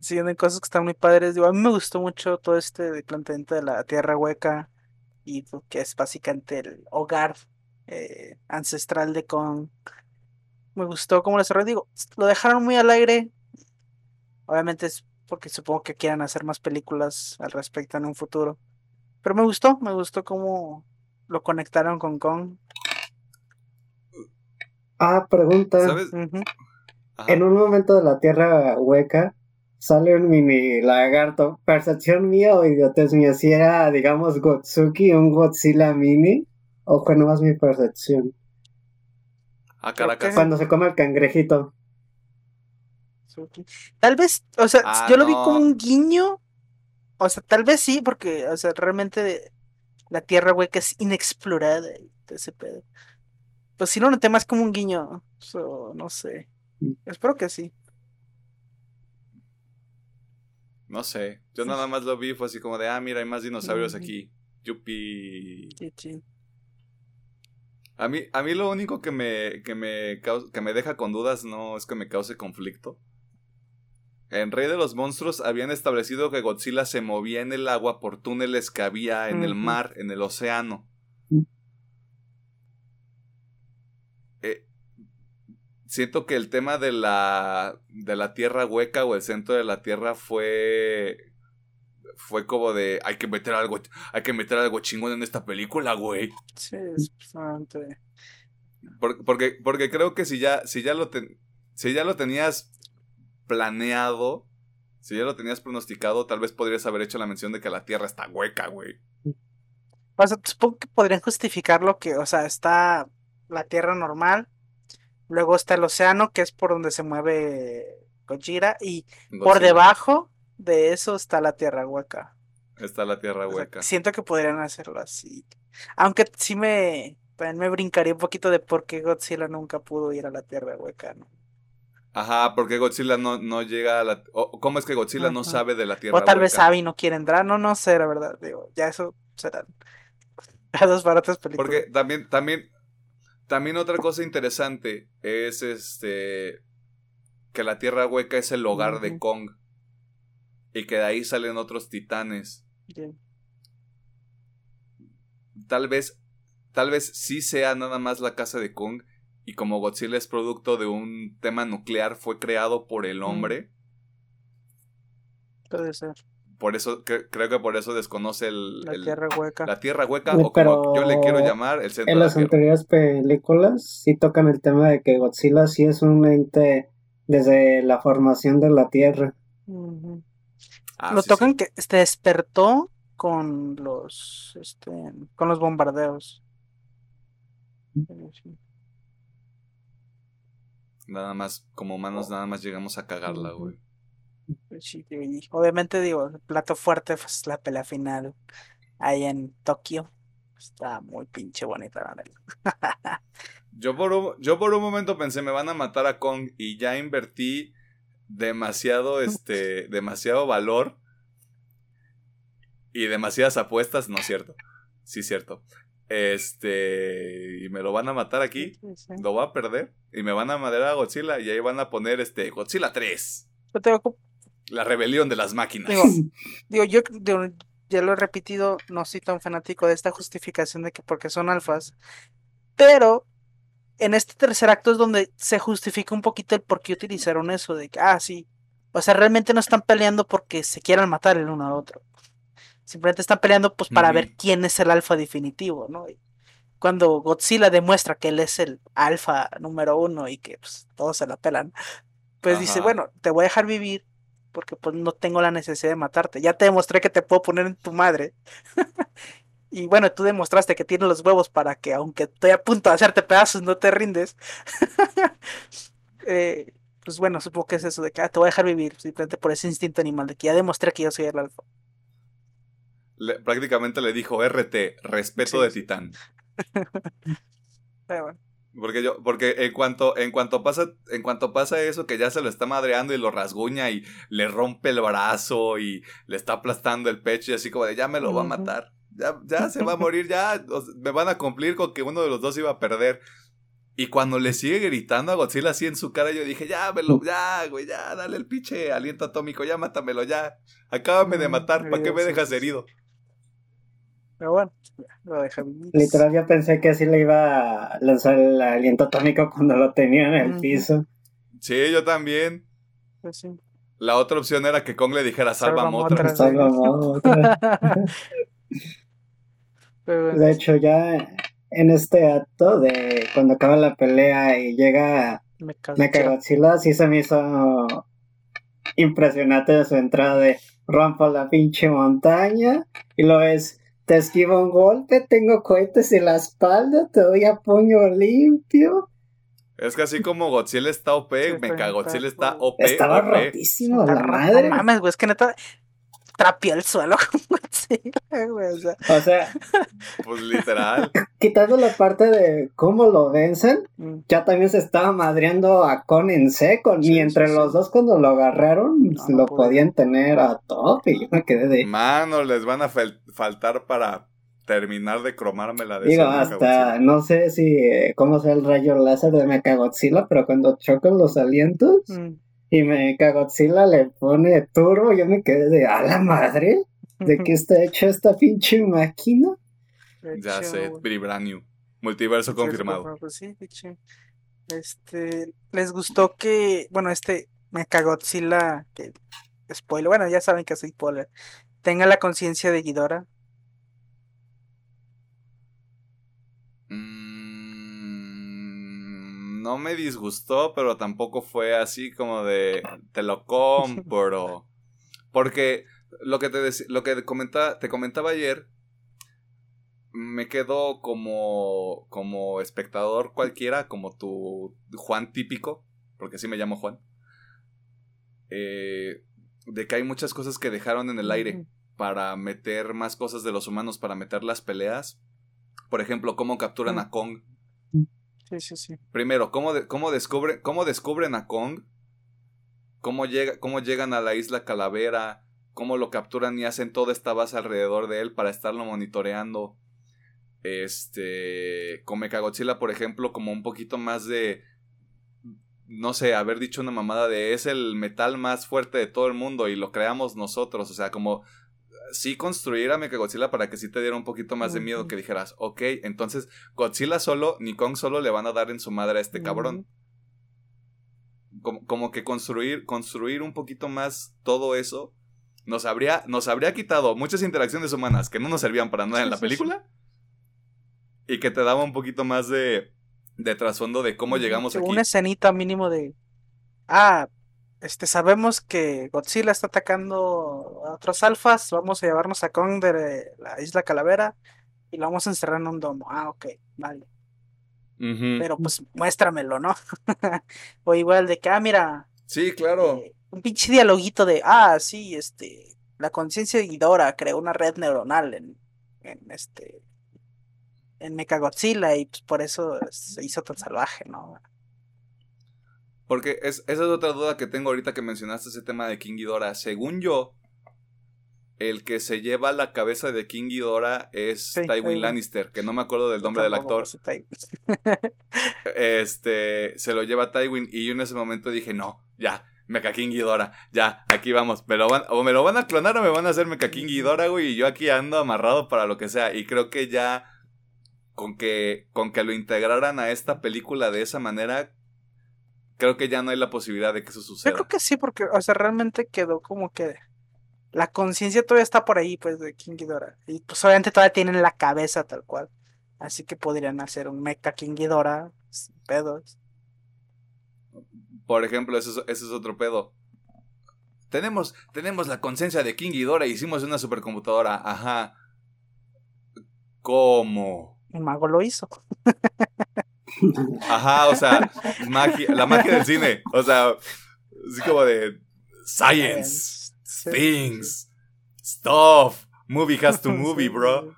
Sí, hay cosas que están muy padres. Digo, a mí me gustó mucho todo este planteamiento de la tierra hueca y que es básicamente el hogar eh, ancestral de Kong me gustó cómo lo cerró. Digo, lo dejaron muy al aire. Obviamente es porque supongo que quieran hacer más películas al respecto en un futuro. Pero me gustó, me gustó cómo lo conectaron con Kong. Ah, pregunta. En un momento de la Tierra hueca sale un mini lagarto. Percepción mía o idiotez mía, si era, digamos, Gotsuki, un Godzilla mini, o fue nomás mi percepción. A Caracas. Cuando se come el cangrejito. Tal vez, o sea, ah, yo lo vi como un guiño. O sea, tal vez sí, porque, o sea, realmente la tierra hueca es inexplorada y ese pedo. Pues si no noté más como un guiño. no sé. Mm. Espero que sí. No sé. Yo nada más lo vi, fue así como de, ah, mira, hay más dinosaurios aquí. Yupi. A mí, a mí lo único que me, que, me que me deja con dudas no es que me cause conflicto. En Rey de los Monstruos habían establecido que Godzilla se movía en el agua por túneles que había en el mar, en el océano. Eh, siento que el tema de la, de la tierra hueca o el centro de la tierra fue fue como de hay que meter algo, hay que meter algo chingón en esta película, güey. Sí, es bastante. Porque, porque, creo que si ya, si ya lo si ya lo tenías planeado, si ya lo tenías pronosticado, tal vez podrías haber hecho la mención de que la Tierra está hueca, güey. O sea, supongo que podrían justificar lo que, o sea, está la Tierra normal, luego está el océano, que es por donde se mueve Gojira, y por debajo de eso está la tierra hueca. Está la tierra hueca. siento que podrían hacerlo así. Aunque sí me, me brincaría un poquito de por qué Godzilla nunca pudo ir a la tierra hueca, ¿no? Ajá, porque Godzilla no, no llega a la... ¿Cómo es que Godzilla no sabe de la tierra O tal vez sabe y no quiere entrar, no, no sé, la verdad. Digo, ya eso será <laughs> a dos baratas películas. Porque también, también, también otra cosa interesante es este que la tierra hueca es el hogar de Kong y que de ahí salen otros titanes. Tal vez, tal vez sí sea nada más la casa de Kong Y como Godzilla es producto de un tema nuclear, fue creado por el hombre. Puede ser. Por eso, creo que por eso desconoce el, la tierra hueca. La tierra hueca, o como yo le quiero llamar, el centro En las anteriores películas sí tocan el tema de que Godzilla sí es un ente desde la formación de la tierra. Ah, Lo tocan que se despertó con los este, con los bombardeos. Nada más, como humanos, nada más llegamos a cagarla, güey. Pues obviamente digo, el plato fuerte pues la pelea final ahí en Tokio. Está muy pinche bonita la <laughs> yo, por un, yo por un momento pensé, me van a matar a Kong y ya invertí demasiado, este, demasiado valor y demasiadas apuestas, no es cierto. Sí, cierto. Este, y me lo van a matar aquí, lo voy a perder y me van a matar a Godzilla y ahí van a poner este Godzilla 3. La rebelión de las máquinas. Digo, <laughs> yo ya lo he repetido, no soy tan fanático de esta justificación de que porque son alfas, pero en este tercer acto es donde se justifica un poquito el por qué utilizaron eso, de que, ah, sí, o sea, realmente no están peleando porque se quieran matar el uno al otro. Simplemente están peleando pues para ver quién es el alfa definitivo, ¿no? cuando Godzilla demuestra que él es el alfa número uno y que pues, todos se la pelan, pues dice, bueno, te voy a dejar vivir porque pues no tengo la necesidad de matarte. Ya te demostré que te puedo poner en tu madre. <laughs> y bueno, tú demostraste que tienes los huevos para que aunque estoy a punto de hacerte pedazos, no te rindes. <laughs> Eh, pues bueno, supongo que es eso de que ah, te voy a dejar vivir, simplemente por ese instinto animal, de que ya demostré que yo soy el alfa. prácticamente le dijo RT, respeto de titán. <laughs> Pero bueno. Porque yo, porque en cuanto, en cuanto pasa, en cuanto pasa eso, que ya se lo está madreando y lo rasguña y le rompe el brazo y le está aplastando el pecho y así como de ya me lo va a matar. Ya, ya se va a morir, ya me van a cumplir con que uno de los dos iba a perder. Y cuando le sigue gritando a Godzilla así en su cara, yo dije, ya, me lo, ya, güey, ya, dale el pinche aliento atómico, ya mátamelo, ya. Acábame de matar, ¿para qué me dejas herido? Pero bueno, lo deja Literal, yo pensé que así le iba a lanzar el aliento atómico cuando lo tenía en el piso. Sí, yo también. Pues sí. La otra opción era que Kong le dijera salva otra. Salva <laughs> <laughs> de hecho, ya en este acto de cuando acaba la pelea y llega Mechagodzilla, sí se me hizo impresionante de su entrada de rompa la pinche montaña y lo es te esquivo un golpe, tengo cohetes en la espalda, te doy a puño limpio. Es que así como Godzilla está OP, me cago, Godzilla está OP. Estaba rotísimo, la madre. No mames, güey, es que neta trapié el suelo <laughs> con Godzilla, O sea, pues literal. <laughs> Quitando la parte de cómo lo vencen, mm. ya también se estaba madreando a Con en seco. y entre los dos, cuando lo agarraron, lo podían tener a top. Y yo me quedé de. Mano, les van a faltar para terminar de cromarme la de Digo, hasta no sé si eh, cómo sea el rayo láser de Mechagodzilla, pero cuando chocan los alientos. Mm. Y me Godzilla le pone turbo, yo me quedé de a la madre. ¿De qué está hecha esta pinche máquina? Ya sé, Vibranium. Multiverso confirmado. Sí, este, les gustó que, bueno, este Mechagodzilla, que spoiler, bueno, ya saben que soy spoiler, tenga la conciencia de Ghidorah. No me disgustó, pero tampoco fue así como de te lo compro. Porque lo que te lo que comenta, te comentaba ayer me quedó como como espectador cualquiera, como tu Juan típico, porque así me llamo Juan. Eh, de que hay muchas cosas que dejaron en el aire para meter más cosas de los humanos para meter las peleas. Por ejemplo, cómo capturan a Kong Primero, ¿cómo, cómo, descubre, cómo descubren a Kong? ¿Cómo, llega, ¿Cómo llegan a la isla Calavera? ¿Cómo lo capturan y hacen toda esta base alrededor de él para estarlo monitoreando? Este. Con Mechagodzilla, por ejemplo, como un poquito más de. No sé, haber dicho una mamada de es el metal más fuerte de todo el mundo y lo creamos nosotros. O sea, como sí construir a Mechagodzilla para que sí te diera un poquito más de miedo, que dijeras, ok, entonces Godzilla solo, ni Kong solo le van a dar en su madre a este cabrón. Como, como, que construir, construir un poquito más todo eso nos habría, nos habría quitado muchas interacciones humanas que no nos servían para nada en la película. Y que te daba un poquito más de, de trasfondo de cómo llegamos aquí. Una escenita mínimo de. Ah, este, sabemos que Godzilla está atacando a otros alfas, vamos a llevarnos a Kong de la isla Calavera y lo vamos a encerrar en un domo. Ah, ok, vale. Pero pues muéstramelo, ¿no? <laughs> o igual de que, ah, mira. Sí, claro. Eh, un pinche dialoguito de, ah, sí, este, la conciencia de Ghidorah creó una red neuronal en, en este, en Mechagodzilla y pues por eso se hizo tan salvaje, ¿no? Porque es, esa es otra duda que tengo ahorita que mencionaste ese tema de King Ghidorah. Según yo, el que se lleva la cabeza de King Ghidorah es Tywin Lannister, que no me acuerdo del nombre del actor. <laughs> este, se lo lleva Tywin y yo en ese momento dije, no, ya, Mecha King Ghidorah, ya, aquí vamos. Me lo van, o me lo van a clonar o me van a hacer Mecha King Ghidorah, güey, y yo aquí ando amarrado para lo que sea. Y creo que ya con que, con que lo integraran a esta película de esa manera, creo que ya no hay la posibilidad de que eso suceda. Yo creo que sí, porque, o sea, realmente quedó como que la conciencia todavía está por ahí, pues, de King Ghidorah. Y pues obviamente todavía tienen la cabeza tal cual. Así que podrían hacer un mecha King Ghidorah sin pedos. Por ejemplo, ese es, otro pedo. Tenemos, tenemos la conciencia de King Ghidorah y hicimos una supercomputadora. Ajá. ¿Cómo? El mago lo hizo. <laughs> Ajá, o sea, magia, la magia del cine. O sea, así como de science, things, stuff, movie has to <laughs> movie, bro.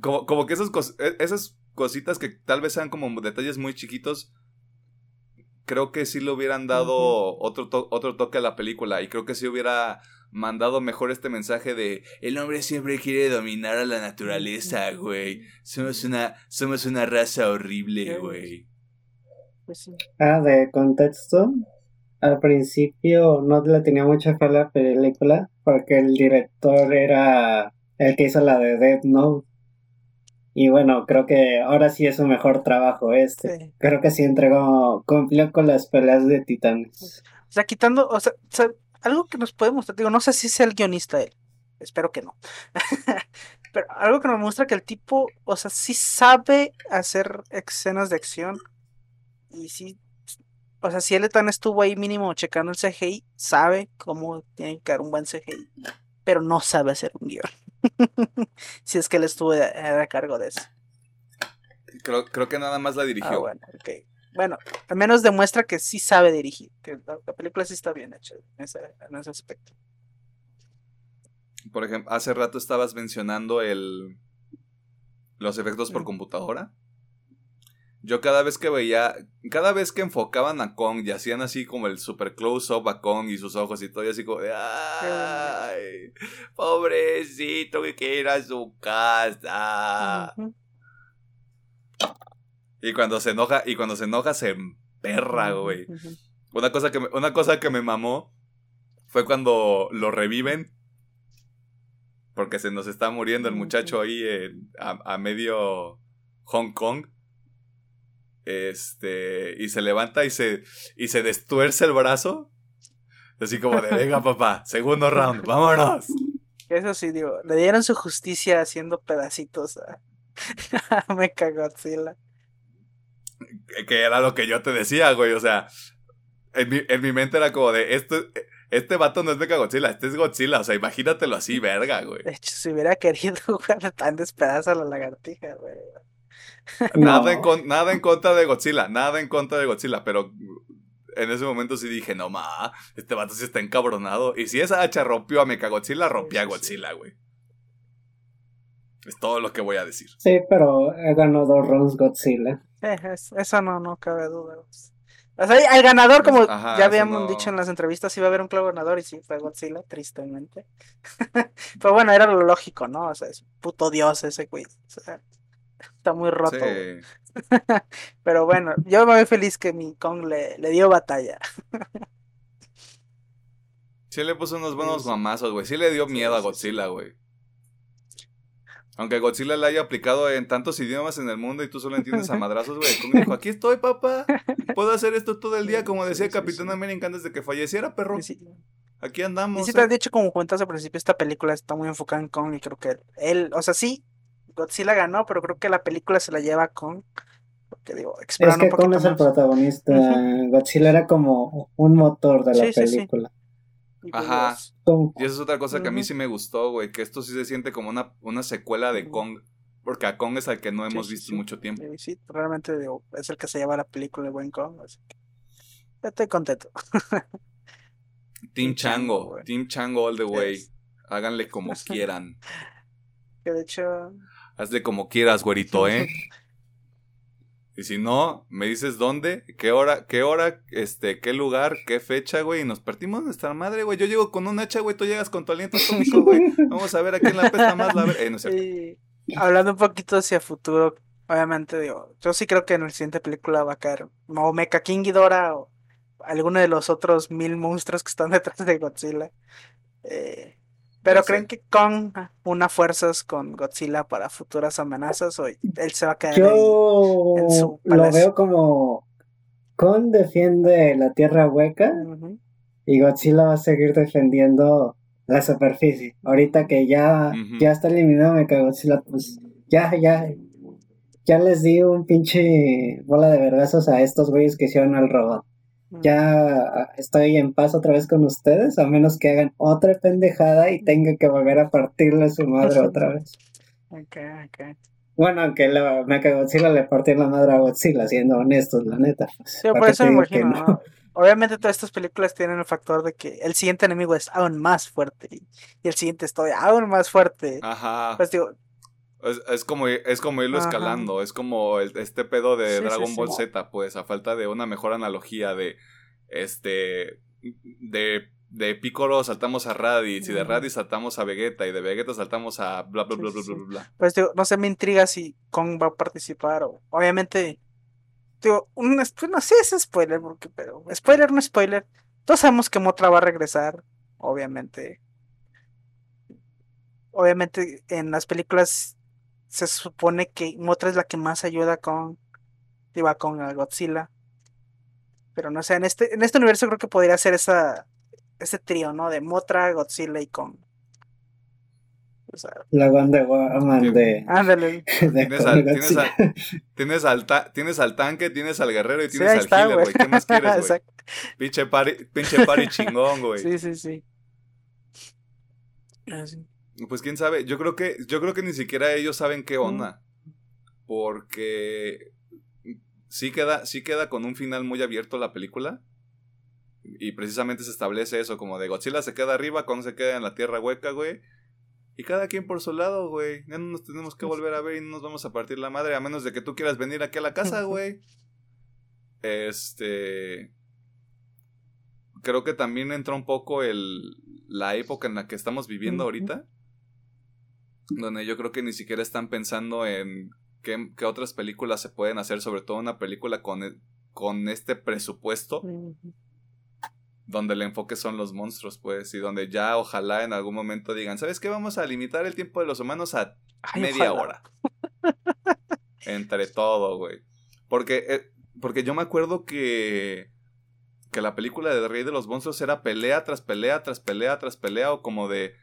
Como, como que esas, e, esas cositas que tal vez sean como detalles muy chiquitos, creo que sí le hubieran dado otro, otro toque a la película y creo que sí hubiera mandado mejor este mensaje de el hombre siempre quiere dominar a la naturaleza, güey. Somos una, somos una raza horrible, güey. Pues ah, de contexto. Al principio no le tenía mucha fe a la película porque el director era el que hizo la de Death Note. Y bueno, creo que ahora sí es un mejor trabajo este. Creo que sí entregó, cumplió con las peleas de titanes. O sea, quitando, o sea, algo que nos puede mostrar, digo, no sé si es el guionista él, espero que no. <laughs> Pero algo que nos muestra que el tipo, o sea, sí sabe hacer escenas de acción. Y sí, o sea, si él tan estuvo ahí mínimo checando el CGI, sabe cómo tiene que dar un buen CGI. Pero no sabe hacer un guion. <laughs> si es que él estuvo a, cargo de eso. Creo, creo que nada más la dirigió. Ah, bueno, okay bueno, al menos demuestra que sí sabe dirigir, que la, película sí está bien hecha en ese, aspecto. Por ejemplo, hace rato estabas mencionando el los efectos por computadora. Yo cada vez que veía, cada vez que enfocaban a Kong y hacían así como el super close up a Kong y sus ojos y todo, y así como ay, pobrecito que quiere ir a su casa. Y cuando se enoja, y cuando se enoja se emperra, güey. Una cosa que me, una cosa que me mamó fue cuando lo reviven. Porque se nos está muriendo el muchacho ahí a, medio Hong Kong. Este. Y se levanta y se. y se destuerce el brazo. Así como de venga <laughs> papá, segundo round, vámonos. Eso sí, digo, le dieron su justicia haciendo pedacitos a, <laughs> a Mechagodzilla que era lo que yo te decía, güey. O sea, en mi, en mi mente era como de, esto, este vato no es Mecha Godzilla, este es Godzilla. O sea, imagínatelo así, verga, güey. De hecho, si hubiera querido <laughs> jugar tan despedazo a la lagartija, güey. <laughs> Nada, en nada en contra de Godzilla, nada en contra de Godzilla, pero en ese momento sí dije, no ma, este vato sí está encabronado. Y si esa hacha rompió a Mecha Godzilla, rompió a Godzilla, güey. Es todo lo que voy a decir. Sí, pero he ganado dos rounds Godzilla. Eso no, no cabe duda. O sea, el ganador, como ya habíamos dicho en las entrevistas, iba a haber un clavo ganador y sí fue Godzilla, tristemente. <laughs> Pero bueno, era lo lógico, ¿no? O sea, es puto dios ese güey. está muy roto. <laughs> Pero bueno, yo me voy feliz que mi Kong le, le dio batalla. Sí le puso unos <laughs> buenos mamazos, güey. Sí le dio miedo a Godzilla, güey. Aunque Godzilla la haya aplicado en tantos idiomas en el mundo y tú solo entiendes a madrazos, güey. Como dijo, aquí estoy, papá. Puedo hacer esto todo el día, como decía el Capitán América antes de que falleciera, perro. Aquí andamos. Y sí, te has dicho, como cuentas al principio, esta película está muy enfocada en Kong y creo que él, o sea, sí, Godzilla ganó, pero creo que la película se la lleva a Kong. Porque digo, es que Kong es el protagonista. Godzilla era como un motor de la película. Ajá. Y esa es otra cosa que a mí sí me gustó, güey, que esto sí se siente como una, una secuela de Kong. Porque a Kong es al que no hemos visto mucho tiempo. Sí, realmente digo, es el que se lleva la película de buen Kong. Así que estoy contento. <laughs> Team Chango, Team Chango all the way. Háganle como <laughs> quieran. Que de hecho. Hazle como quieras, güerito, ¿eh? <laughs> Y si no, me dices dónde, qué hora, qué hora, este, qué lugar, qué fecha, güey, y nos partimos nuestra madre, güey. Yo llego con un hacha, güey, tú llegas con tu aliento atómico, güey. Vamos a ver a quién la pesta más la. Eh, no y hablando un poquito hacia futuro, obviamente, digo, yo sí creo que en la siguiente película va a caer o Mecha King Ghidorah o alguno de los otros mil monstruos que están <laughs> detrás de Godzilla. Eh, pero creen que Kong una fuerzas con Godzilla para futuras amenazas o él se va a quedar Yo en, su lo veo como Kong defiende la tierra hueca y Godzilla va a seguir defendiendo la superficie. Ahorita que ya, ya está eliminado Godzilla, pues ya, ya, ya les di un pinche bola de vergazos a estos güeyes que hicieron al robot ya estoy en paz otra vez con ustedes, a menos que hagan otra pendejada y tenga que volver a partirle su madre <laughs> otra vez. Ok, ok. Bueno, aunque la Mecha Godzilla le partió la madre a Godzilla, siendo honestos, la neta. Sí, por eso me imagino. Obviamente todas estas películas tienen el factor de que el siguiente enemigo es aún más fuerte y, el siguiente estoy aún más fuerte. Ajá. Pues digo, es, como, es como irlo escalando, es como este pedo de Dragon Ball Z, pues, a falta de una mejor analogía de, este, de, de Piccolo saltamos a Raditz, y de Raditz saltamos a Vegeta, y de Vegeta saltamos a bla, bla, bla, bla, bla, bla, Pues, digo, no sé, me intriga si Kong va a participar, o, obviamente, digo, un, no sé, es spoiler, porque, pero, spoiler, no spoiler, todos sabemos que Motra va a regresar, obviamente. Obviamente en las películas se supone que Motra es la que más ayuda con, iba con Godzilla. Pero no sé, en este, en este universo creo que podría ser esa, ese trío, ¿no? De Motra, Godzilla y Kong. la banda Woman de. Ándale. <laughs> tienes, al, tienes, al, tienes, al, tanque, tienes al guerrero y tienes al healer, güey. ¿Qué más quieres, <laughs> güey? pinche party, pinche party chingón, güey. Sí, sí, sí. Así. Pues quién sabe, yo creo que, yo creo que ni siquiera ellos saben qué onda. Porque sí queda, sí queda con un final muy abierto la película. Y precisamente se establece eso, como de Godzilla se queda arriba, Kong se queda en la tierra hueca, güey. Y cada quien por su lado, güey. Ya no nos tenemos que volver a ver y no nos vamos a partir la madre, a menos de que tú quieras venir aquí a la casa, <laughs> güey. Este. Creo que también entra un poco el, la época en la que estamos viviendo ahorita donde yo creo que ni siquiera están pensando en qué, otras películas se pueden hacer, sobre todo una película con, e, con este presupuesto, donde el enfoque son los monstruos, pues, y donde ya ojalá en algún momento digan, ¿sabes qué? Vamos a limitar el tiempo de los humanos a media hora. Entre todo, güey. Porque, eh, porque yo me acuerdo que que la película de Rey de los Monstruos era pelea tras pelea tras pelea tras pelea o como de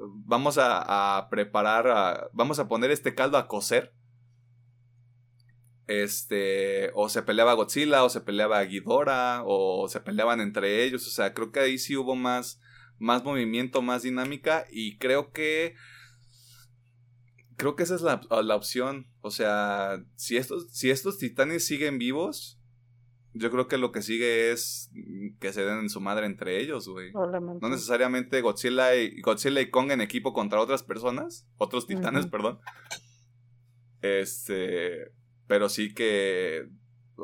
vamos a, preparar, vamos a poner este caldo a cocer. Este, o se peleaba Godzilla, o se peleaba Ghidorah, o se peleaban entre ellos. O sea, creo que ahí sí hubo más, más movimiento, más dinámica. Y creo que. Creo que esa es la, la opción. O sea, si estos, si estos titanes siguen vivos, yo creo que lo que sigue es que se den en su madre entre ellos, güey. No necesariamente Godzilla y, Godzilla y Kong en equipo contra otras personas, otros titanes, perdón. Este, pero sí que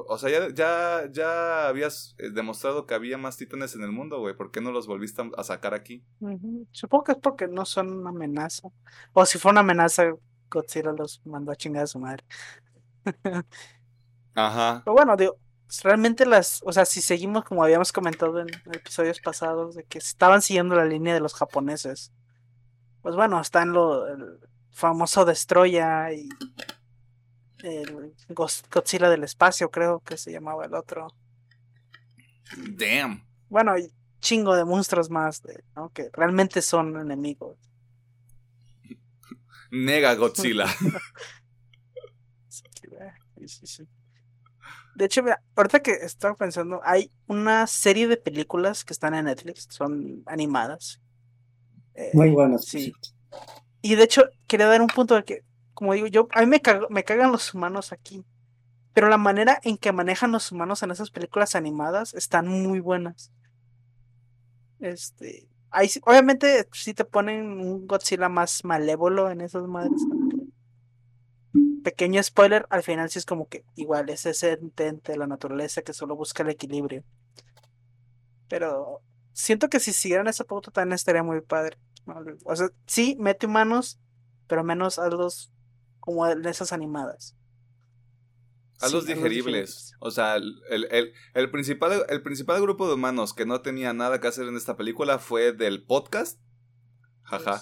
o sea, ya, ya, ya habías eh, demostrado que había más titanes en el mundo, güey. ¿Por qué no los volviste a sacar aquí? Supongo que es porque no son una amenaza. O si fue una amenaza, Godzilla los mandó a chingar a su madre. <laughs> Ajá. Pero bueno, digo, realmente las, o sea, si seguimos como habíamos comentado en episodios pasados, de que estaban siguiendo la línea de los japoneses, pues bueno, están lo el famoso Destroya y el Godzilla del espacio, creo que se llamaba el otro. Damn. Bueno, hay chingo de monstruos más, ¿no? Que realmente son enemigos. Nega Godzilla. <laughs> De hecho, mira, ahorita que estaba pensando, hay una serie de películas que están en Netflix, son animadas. Eh, Muy buenas. Sí. Y de hecho, quería dar un punto de que, como digo, yo, a mí me, me cagan los humanos aquí. Pero la manera en que manejan los humanos en esas películas animadas están muy buenas. Este, ahí, obviamente, si te ponen un Godzilla más malévolo en esas madres pequeño spoiler, al final sí es como que igual es ese ente de la naturaleza que solo busca el equilibrio. Pero siento que si siguieran esa pauta también estaría muy padre. O sea, sí, mete humanos, pero menos a los como en esas animadas. A los digeribles. O sea, el, principal, el principal grupo de humanos que no tenía nada que hacer en esta película fue del podcast. Jaja.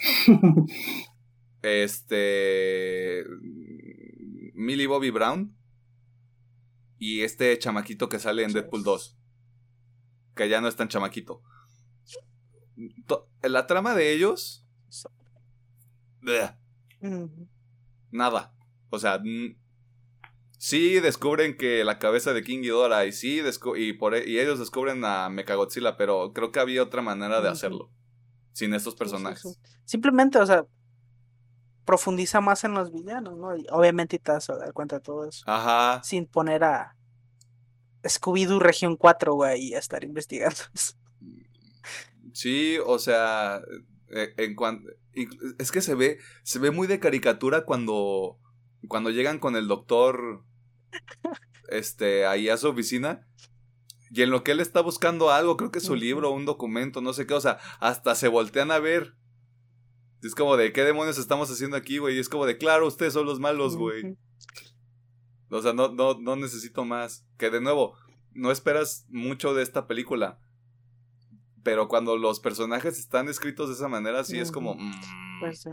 este. Millie Bobby Brown y este chamaquito que sale en Deadpool 2. Que ya no es tan chamaquito. La trama de ellos. Nada. O sea, sí descubren que la cabeza de King Ghidorah y sí y, por, e, y ellos descubren a Mechagodzilla, pero creo que había otra manera de hacerlo. Sin estos personajes. Simplemente, o sea, profundiza más en los villanos, ¿no? Y obviamente te vas a dar cuenta de todo eso. Ajá. Sin poner a Scooby-Doo Región 4, güey, y a estar investigando <laughs> eso. Sí, o sea, e, en cuanto es que se ve se ve muy de caricatura cuando cuando llegan con el doctor <laughs> este ahí a su oficina y en lo que él está buscando algo, creo que es su libro, un documento, no sé qué, o sea, hasta se voltean a ver es como de, ¿qué demonios estamos haciendo aquí, güey? Y es como de, claro, ustedes son los malos, güey. O sea, no, no, no necesito más. Que de nuevo, no esperas mucho de esta película. Pero cuando los personajes están escritos de esa manera, sí es como. Mm, pues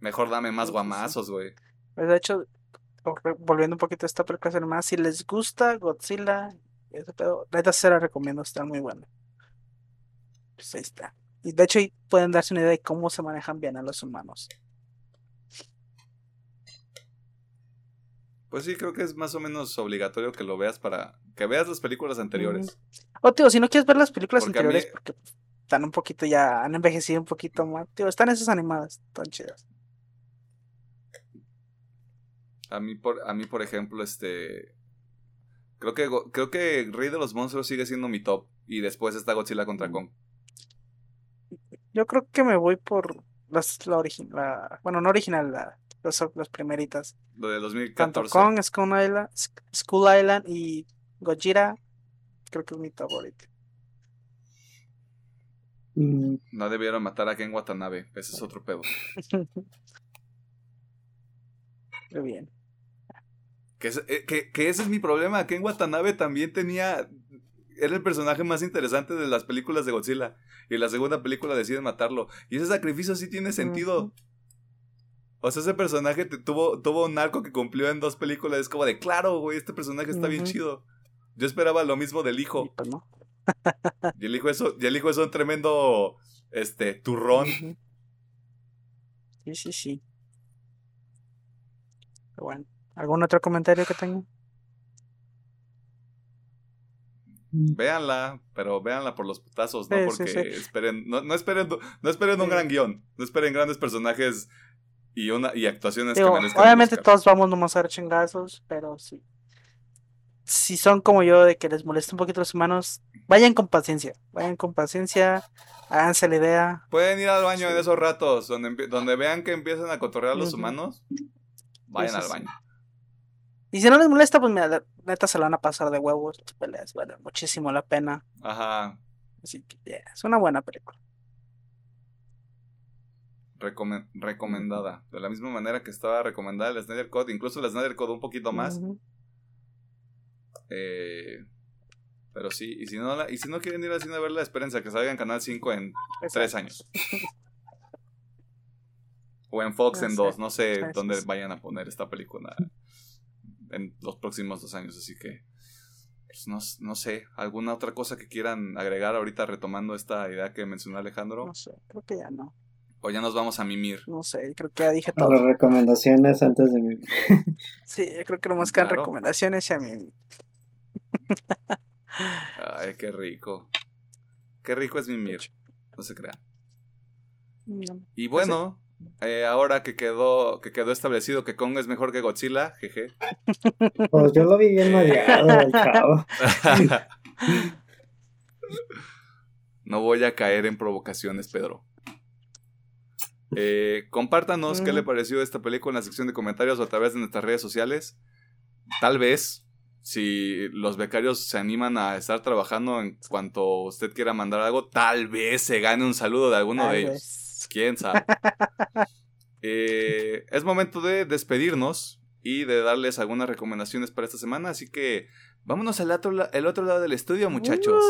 mejor dame más guamazos, güey. Pues de hecho, volviendo un poquito a esta película más, si les gusta Godzilla, ese pedo, neta se la recomiendo, está muy buena. Pues ahí está. Y de hecho pueden darse una idea de cómo se manejan bien a los humanos. Pues sí, creo que es más o menos obligatorio que lo veas para que veas las películas anteriores. O tío, si no quieres ver las películas anteriores, porque están un poquito ya, han envejecido un poquito más, tío, están esas animadas, tan chidas. A mí, por, a mí, por ejemplo, este. Creo que, creo que Rey de los Monstruos sigue siendo mi top. Y después está Godzilla contra Kong. Yo creo que me voy por las, la original, bueno, no original, la, las, primeritas. Lo de 2014. Tanto Kong, Skull Island, School Island y Gojira, creo que es mi favorito. Mm. No debieron matar a Ken Watanabe, ese es otro pedo. <laughs> Muy bien. Que, eh, que, que, ese es mi problema. Ken Watanabe también tenía era el personaje más interesante de las películas de Godzilla. Y en la segunda película deciden matarlo. Y ese sacrificio sí tiene sentido. O sea, ese personaje tuvo, tuvo un arco que cumplió en dos películas. Es como de, claro, güey, este personaje está bien chido. Yo esperaba lo mismo del hijo. Pues <laughs> y el hijo es, y el hijo es un tremendo este, turrón. Sí, sí, sí. Bueno, ¿algún otro comentario que tenga? Mm. Véanla, pero véanla por los putazos, no porque esperen, no, no, esperen, no esperen un gran guion, no esperen grandes personajes y una y actuaciones que Obviamente todos vamos nomás a ver chingazos, pero sí. Si son como yo de que les molesta un poquito los humanos, vayan con paciencia, vayan con paciencia, háganse la idea. Pueden ir al baño en esos ratos, donde, donde vean que empiezan a cotorrear a los humanos, vayan al baño. Y si no les molesta, pues mira, neta se la van a pasar de huevos. Las peleas valen muchísimo la pena. Ajá. Así que es una buena película. recomendada. De la misma manera que estaba recomendada el Snyder Code, incluso el Snyder Code un poquito más. eh, Pero sí, y si no, y si no quieren ir al cine a verla, espérense a que salga en Canal 5 en tres años. o en Fox en dos, no sé dónde vayan a poner esta película en los próximos dos años, así que pues no, no, sé, ¿alguna otra cosa que quieran agregar ahorita retomando esta idea que mencionó Alejandro? No sé, creo que ya no. O ya nos vamos a mimir. No sé, creo que ya dije todo. Las recomendaciones antes de mimir. <laughs> sí, yo creo que nomás quedan recomendaciones y a mí. <laughs> Ay, qué rico. Qué rico es mimir. No se crea. Y bueno, eh, ahora que quedó, que quedó establecido que Kong es mejor que Godzilla, jeje. <laughs> Pues yo lo vi bien <laughs> mareado, chavo. <laughs> no voy a caer en provocaciones, Pedro. Eh, compártanos qué le mm. pareció esta película en la sección de comentarios o a través de nuestras redes sociales. Tal vez, si los becarios se animan a estar trabajando en cuanto usted quiera mandar algo, tal vez se gane un saludo de alguno de ellos. ¿Quién sabe? <laughs> Eh, es momento de despedirnos y de darles algunas recomendaciones para esta semana, así que vámonos al otro, el otro lado del estudio, muchachos.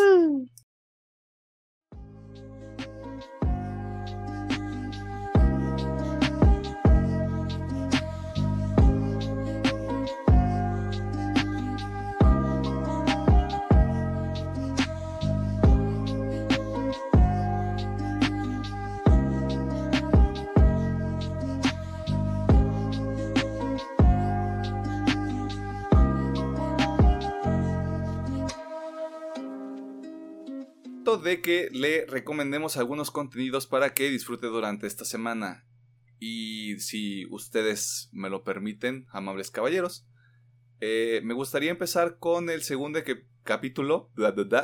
De que le recomendemos algunos contenidos para que disfrute durante esta semana. Y si ustedes me lo permiten, amables caballeros, eh, me gustaría empezar con el segundo capítulo,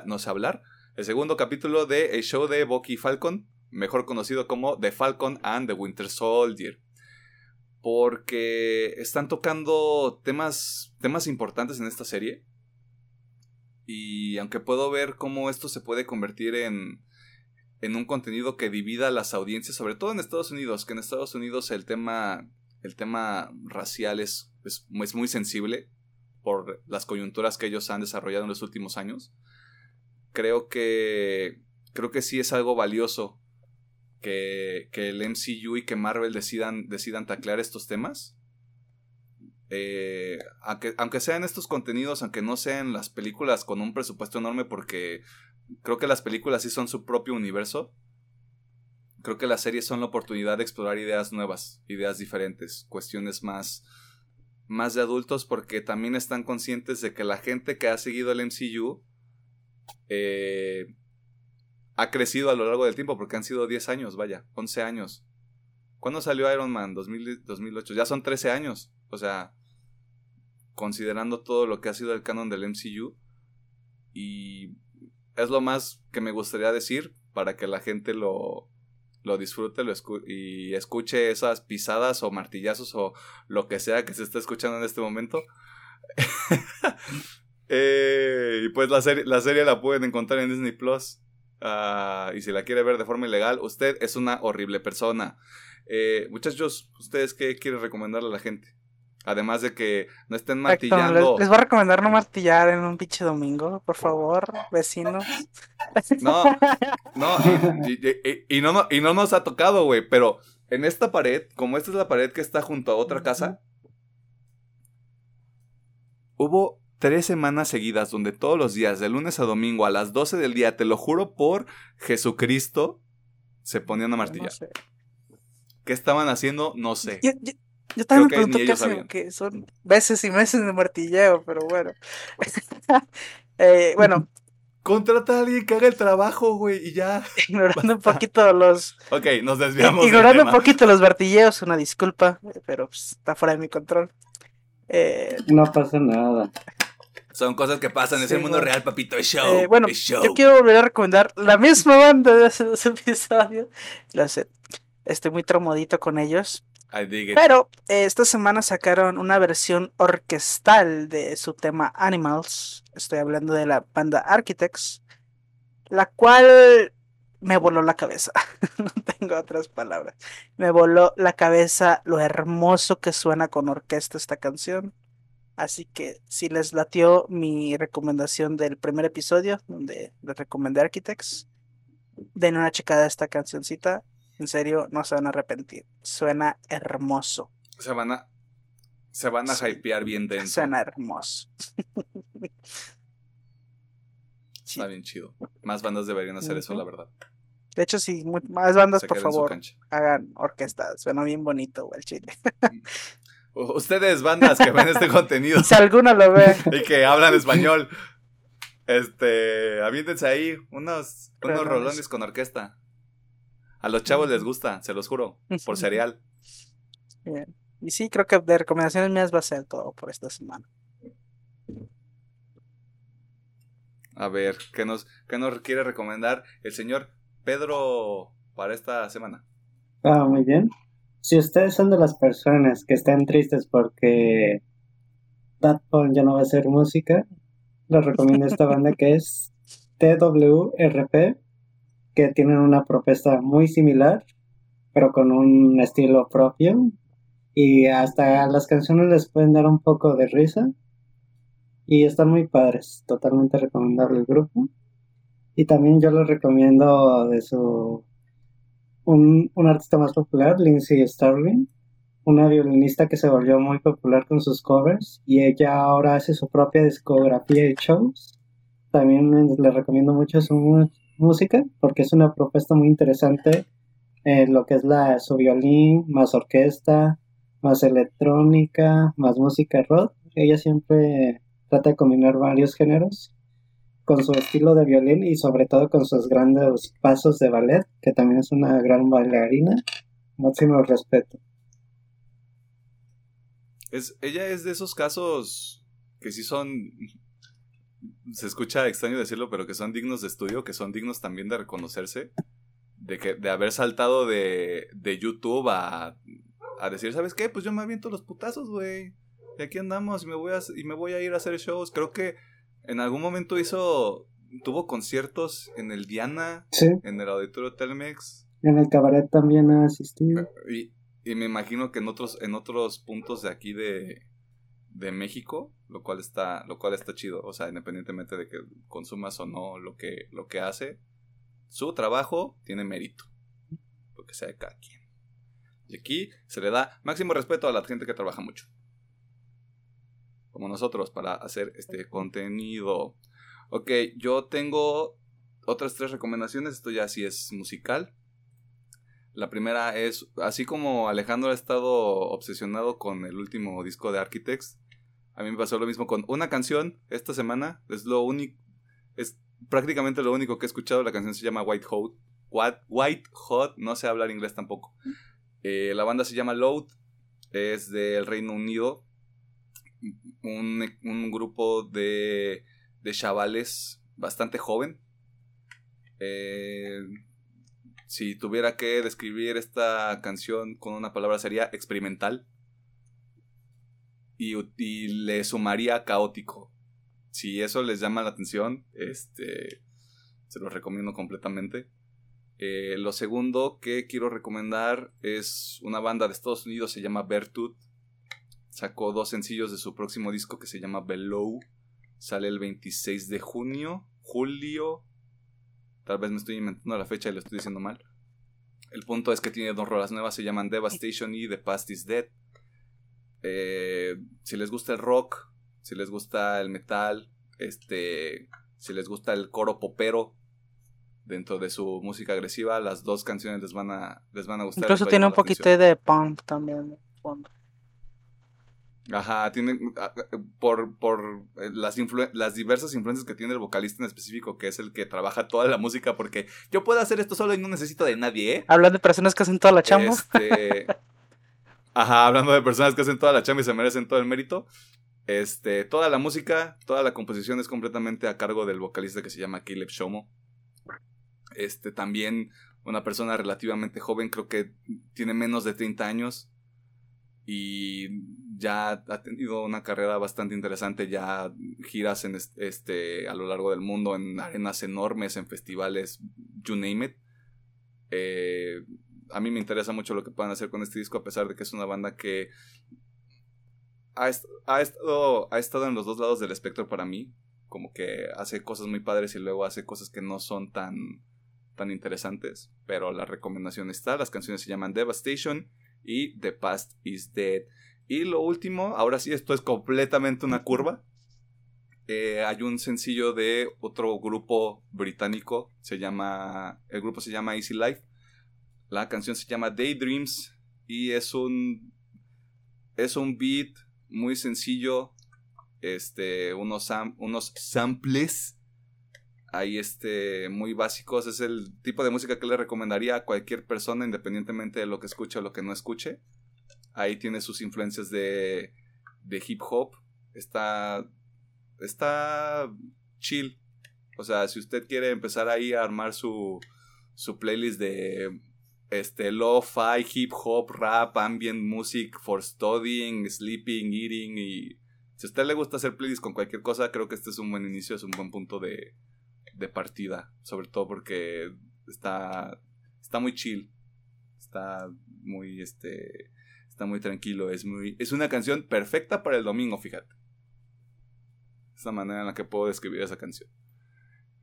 no sé hablar, el segundo capítulo de el show de Bucky Falcon, mejor conocido como The Falcon and the Winter Soldier. Porque están tocando temas, temas importantes en esta serie y aunque puedo ver cómo esto se puede convertir en, en un contenido que divida a las audiencias, sobre todo en Estados Unidos, que en Estados Unidos el tema, el tema racial es, es, muy sensible por las coyunturas que ellos han desarrollado en los últimos años. Creo que, creo que sí es algo valioso que, que el MCU y que Marvel decidan, decidan taclear estos temas eh, aunque, aunque sean estos contenidos, aunque no sean las películas con un presupuesto enorme, porque creo que las películas sí son su propio universo. Creo que las series son la oportunidad de explorar ideas nuevas, ideas diferentes, cuestiones más, más de adultos, porque también están conscientes de que la gente que ha seguido el MCU eh, ha crecido a lo largo del tiempo, porque han sido 10 años, vaya, 11 años. ¿Cuándo salió Iron Man? 2008. Ya son 13 años. O sea, considerando todo lo que ha sido el canon del MCU. Y es lo más que me gustaría decir para que la gente lo, lo disfrute lo y escuche esas pisadas o martillazos o lo que sea que se está escuchando en este momento. <laughs> Eh, y pues la serie, la serie la pueden encontrar en Disney Plus. Ah, y si la quiere ver de forma ilegal, usted es una horrible persona. Eh, muchachos, ¿ustedes qué quieren recomendarle a la gente? Además de que no estén martillando. Les, voy a recomendar no martillar en un pinche domingo, por favor, vecinos. No, no, <laughs> y, no, y no nos ha tocado, güey, pero en esta pared, como esta es la pared que está junto a otra casa, hubo tres semanas seguidas donde todos los días, de lunes a domingo, a las 12 del día, te lo juro por Jesucristo, se ponían a martillar. ¿Qué estaban haciendo? No sé. Yo también me pregunto qué hacen, que son meses y meses de martilleo, pero bueno. <laughs> eh, bueno. Contrata a alguien que haga el trabajo, güey, y ya. <laughs> Ignorando un <laughs> poquito los. Ok, nos desviamos. Ignorando un poquito los martilleos, una disculpa, pero pues, está fuera de mi control. Eh... No pasa nada. Son cosas que pasan, es el mundo real, papito, es show. Eh, bueno, yo quiero volver a recomendar la misma banda de hace dos episodios. Lo sé. Estoy muy tromodito con ellos. Pero eh, esta semana sacaron una versión orquestal de su tema Animals. Estoy hablando de la banda Architects. La cual me voló la cabeza. <laughs> no tengo otras palabras. Me voló la cabeza lo hermoso que suena con orquesta esta canción. Así que si les latió mi recomendación del primer episodio, donde les recomendé Architects, den una checada a esta cancioncita. En serio, no se van a arrepentir. Suena hermoso. Se van a, se van a hypear bien dentro. Suena hermoso. <laughs> Está bien chido. Más bandas deberían hacer eso, la verdad. De hecho, sí, más bandas, por favor, hagan orquesta. Suena bien bonito, el chile. Ustedes, bandas que ven este <laughs> contenido. si alguno lo ve. <laughs> Y que hablan español. Este, aviéntense ahí unos, unos rolones con orquesta. A los chavos les gusta, se los juro, por serial. Bien. Y sí, creo que de recomendaciones mías va a ser todo por esta semana. A ver, ¿qué nos, qué nos quiere recomendar el señor Pedro para esta semana? Ah, muy bien. Si ustedes son de las personas que están tristes porque Datpon ya no va a hacer música, les recomiendo esta banda que es TWRP, que tienen una propuesta muy similar, pero con un estilo propio. Y hasta las canciones les pueden dar un poco de risa. Y están muy padres, totalmente recomendable el grupo. Y también yo les recomiendo de su un, artista más popular, Lindsay Starling, una violinista que se volvió muy popular con sus covers y ella ahora hace su propia discografía de shows. También le recomiendo mucho su música porque es una propuesta muy interesante en lo que es la su violín, más orquesta, más electrónica, más música rock. Ella siempre trata de combinar varios géneros con su estilo de violín y sobre todo con sus grandes pasos de ballet, que también es una gran bailarina. Máximo respeto. Es, ella es de esos casos que sí son, se escucha extraño decirlo, pero que son dignos de estudio, que son dignos también de reconocerse, de, que, de haber saltado de, de YouTube a, a decir, ¿sabes qué? Pues yo me aviento los putazos, güey. Y aquí andamos y me voy a, y me voy a ir a hacer shows. Creo que en algún momento hizo, tuvo conciertos en el Diana, en el Auditorio Telmex. En el Cabaret también ha asistido. Y, y, me imagino que en otros, en otros puntos de aquí de, de México, lo cual está, lo cual está chido. O sea, independientemente de que consumas o no lo que, lo que hace, su trabajo tiene mérito. Lo que sea de cada quien. Y aquí se le da máximo respeto a la gente que trabaja mucho como nosotros para hacer este contenido. Ok, yo tengo otras tres recomendaciones, esto ya sí es musical. La primera es, así como Alejandro ha estado obsesionado con el último disco de Architects, a mí me pasó lo mismo con una canción esta semana, es lo único, es prácticamente lo único que he escuchado, la canción se llama White Hot, White Hot, no sé hablar inglés tampoco. Eh, la banda se llama Load, es del Reino Unido, un, grupo de, de chavales bastante joven. Eh, si tuviera que describir esta canción con una palabra sería experimental. Y, le sumaría caótico. Si eso les llama la atención, este, se lo recomiendo completamente. Eh, lo segundo que quiero recomendar es una banda de Estados Unidos, se llama Bertut sacó dos sencillos de su próximo disco que se llama Below. Sale el 26 de junio, julio. Tal vez me estoy inventando la fecha y lo estoy diciendo mal. El punto es que tiene dos rolas nuevas, se llaman Devastation y The Past is Dead. Eh, si les gusta el rock, si les gusta el metal, este, si les gusta el coro popero dentro de su música agresiva, las dos canciones les van a, les van a gustar. Incluso tiene un poquito de punk también. Ajá, tiene ah, ah, por, por eh, las, las diversas influencias que tiene el vocalista en específico, que es el que trabaja toda la música, porque yo puedo hacer esto solo y no necesito de nadie, ¿eh? Hablando de personas que hacen toda la chamba. Este, ajá, hablando de personas que hacen toda la chamba y se merecen todo el mérito. Este, toda la música, toda la composición es completamente a cargo del vocalista que se llama Caleb Shomo. Este, también una persona relativamente joven, creo que tiene menos de 30 años y ya ha tenido una carrera bastante interesante, ya giras en este, a lo largo del mundo en arenas enormes, en festivales, you name it. Eh, a mí me interesa mucho lo que puedan hacer con este disco, a pesar de que es una banda que ha, estado, ha estado en los dos lados del espectro para mí. Como que hace cosas muy padres y luego hace cosas que no son tan, tan interesantes. Pero la recomendación está. Las canciones se llaman Devastation y The Past is Dead. Y lo último, ahora sí, esto es completamente una curva. Eh, hay un sencillo de otro grupo británico. Se llama. El grupo se llama Easy Life. La canción se llama Daydreams. Y es un. Es un beat muy sencillo. Este. Unos, unos samples. Ahí este. muy básicos. Es el tipo de música que le recomendaría a cualquier persona, independientemente de lo que escuche o lo que no escuche. Ahí tiene sus influencias de. de hip hop. Está está chill. O sea, si usted quiere empezar ahí a armar su, su playlist de este lo-fi, hip hop, rap, ambient music for studying, sleeping, eating y si a usted le gusta hacer playlists con cualquier cosa, creo que este es un buen inicio, es un buen punto de, de partida, sobre todo porque está está muy chill. Está muy este está muy tranquilo, es muy es una canción perfecta para el domingo, fíjate esa manera en la que puedo describir esa canción.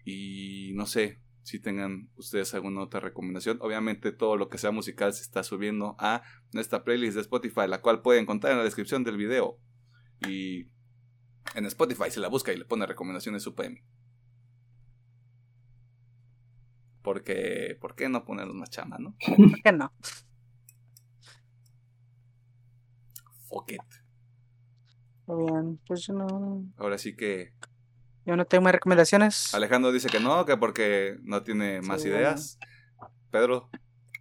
Y no sé si tengan ustedes alguna otra recomendación. Obviamente todo lo que sea musical se está subiendo a nuestra playlist de Spotify, la cual pueden encontrar en la descripción del video. Y en Spotify se la busca y le pone recomendaciones UPM. Porque, ¿por qué no ponerle una chama, no? <laughs> ¿Por qué no? Fuck it. Muy bien, pues no. Ahora sí que. Yo no tengo más recomendaciones. Alejandro dice que no, que porque no tiene más ideas. Pedro.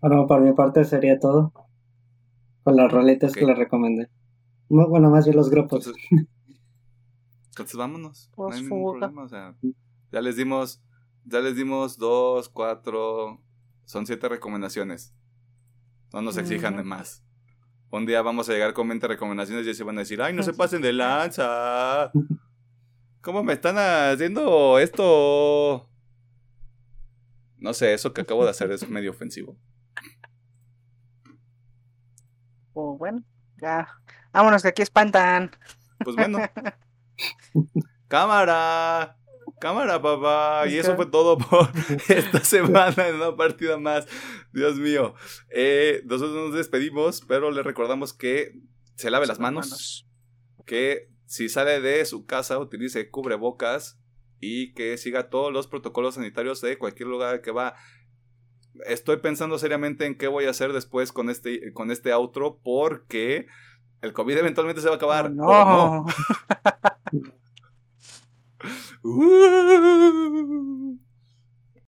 Bueno, por mi parte sería todo. Con las roletas que le recomendé. Bueno, más bien los grupos. Entonces, vámonos. no hay ningún problema. O sea, ya les dimos. Ya les dimos dos, cuatro. Son siete recomendaciones. No nos exijan de más. Un día vamos a llegar con 20 recomendaciones y se van a decir, ay, no se pasen de lanza. <laughs> ¿Cómo me están haciendo esto? No sé, eso que acabo de hacer es medio ofensivo. Oh, bueno, ya. Vámonos, que aquí espantan. Pues bueno. <laughs> Cámara. Cámara, papá. Y eso fue todo por <laughs> esta semana en una partida más. Dios mío. Eh, nosotros nos despedimos, pero le recordamos que se lave las manos, Que si sale de su casa utilice cubrebocas y que siga todos los protocolos sanitarios de cualquier lugar que va. Estoy pensando seriamente en qué voy a hacer después con este, con este outro porque el COVID eventualmente se va a acabar. no. <laughs> Uh.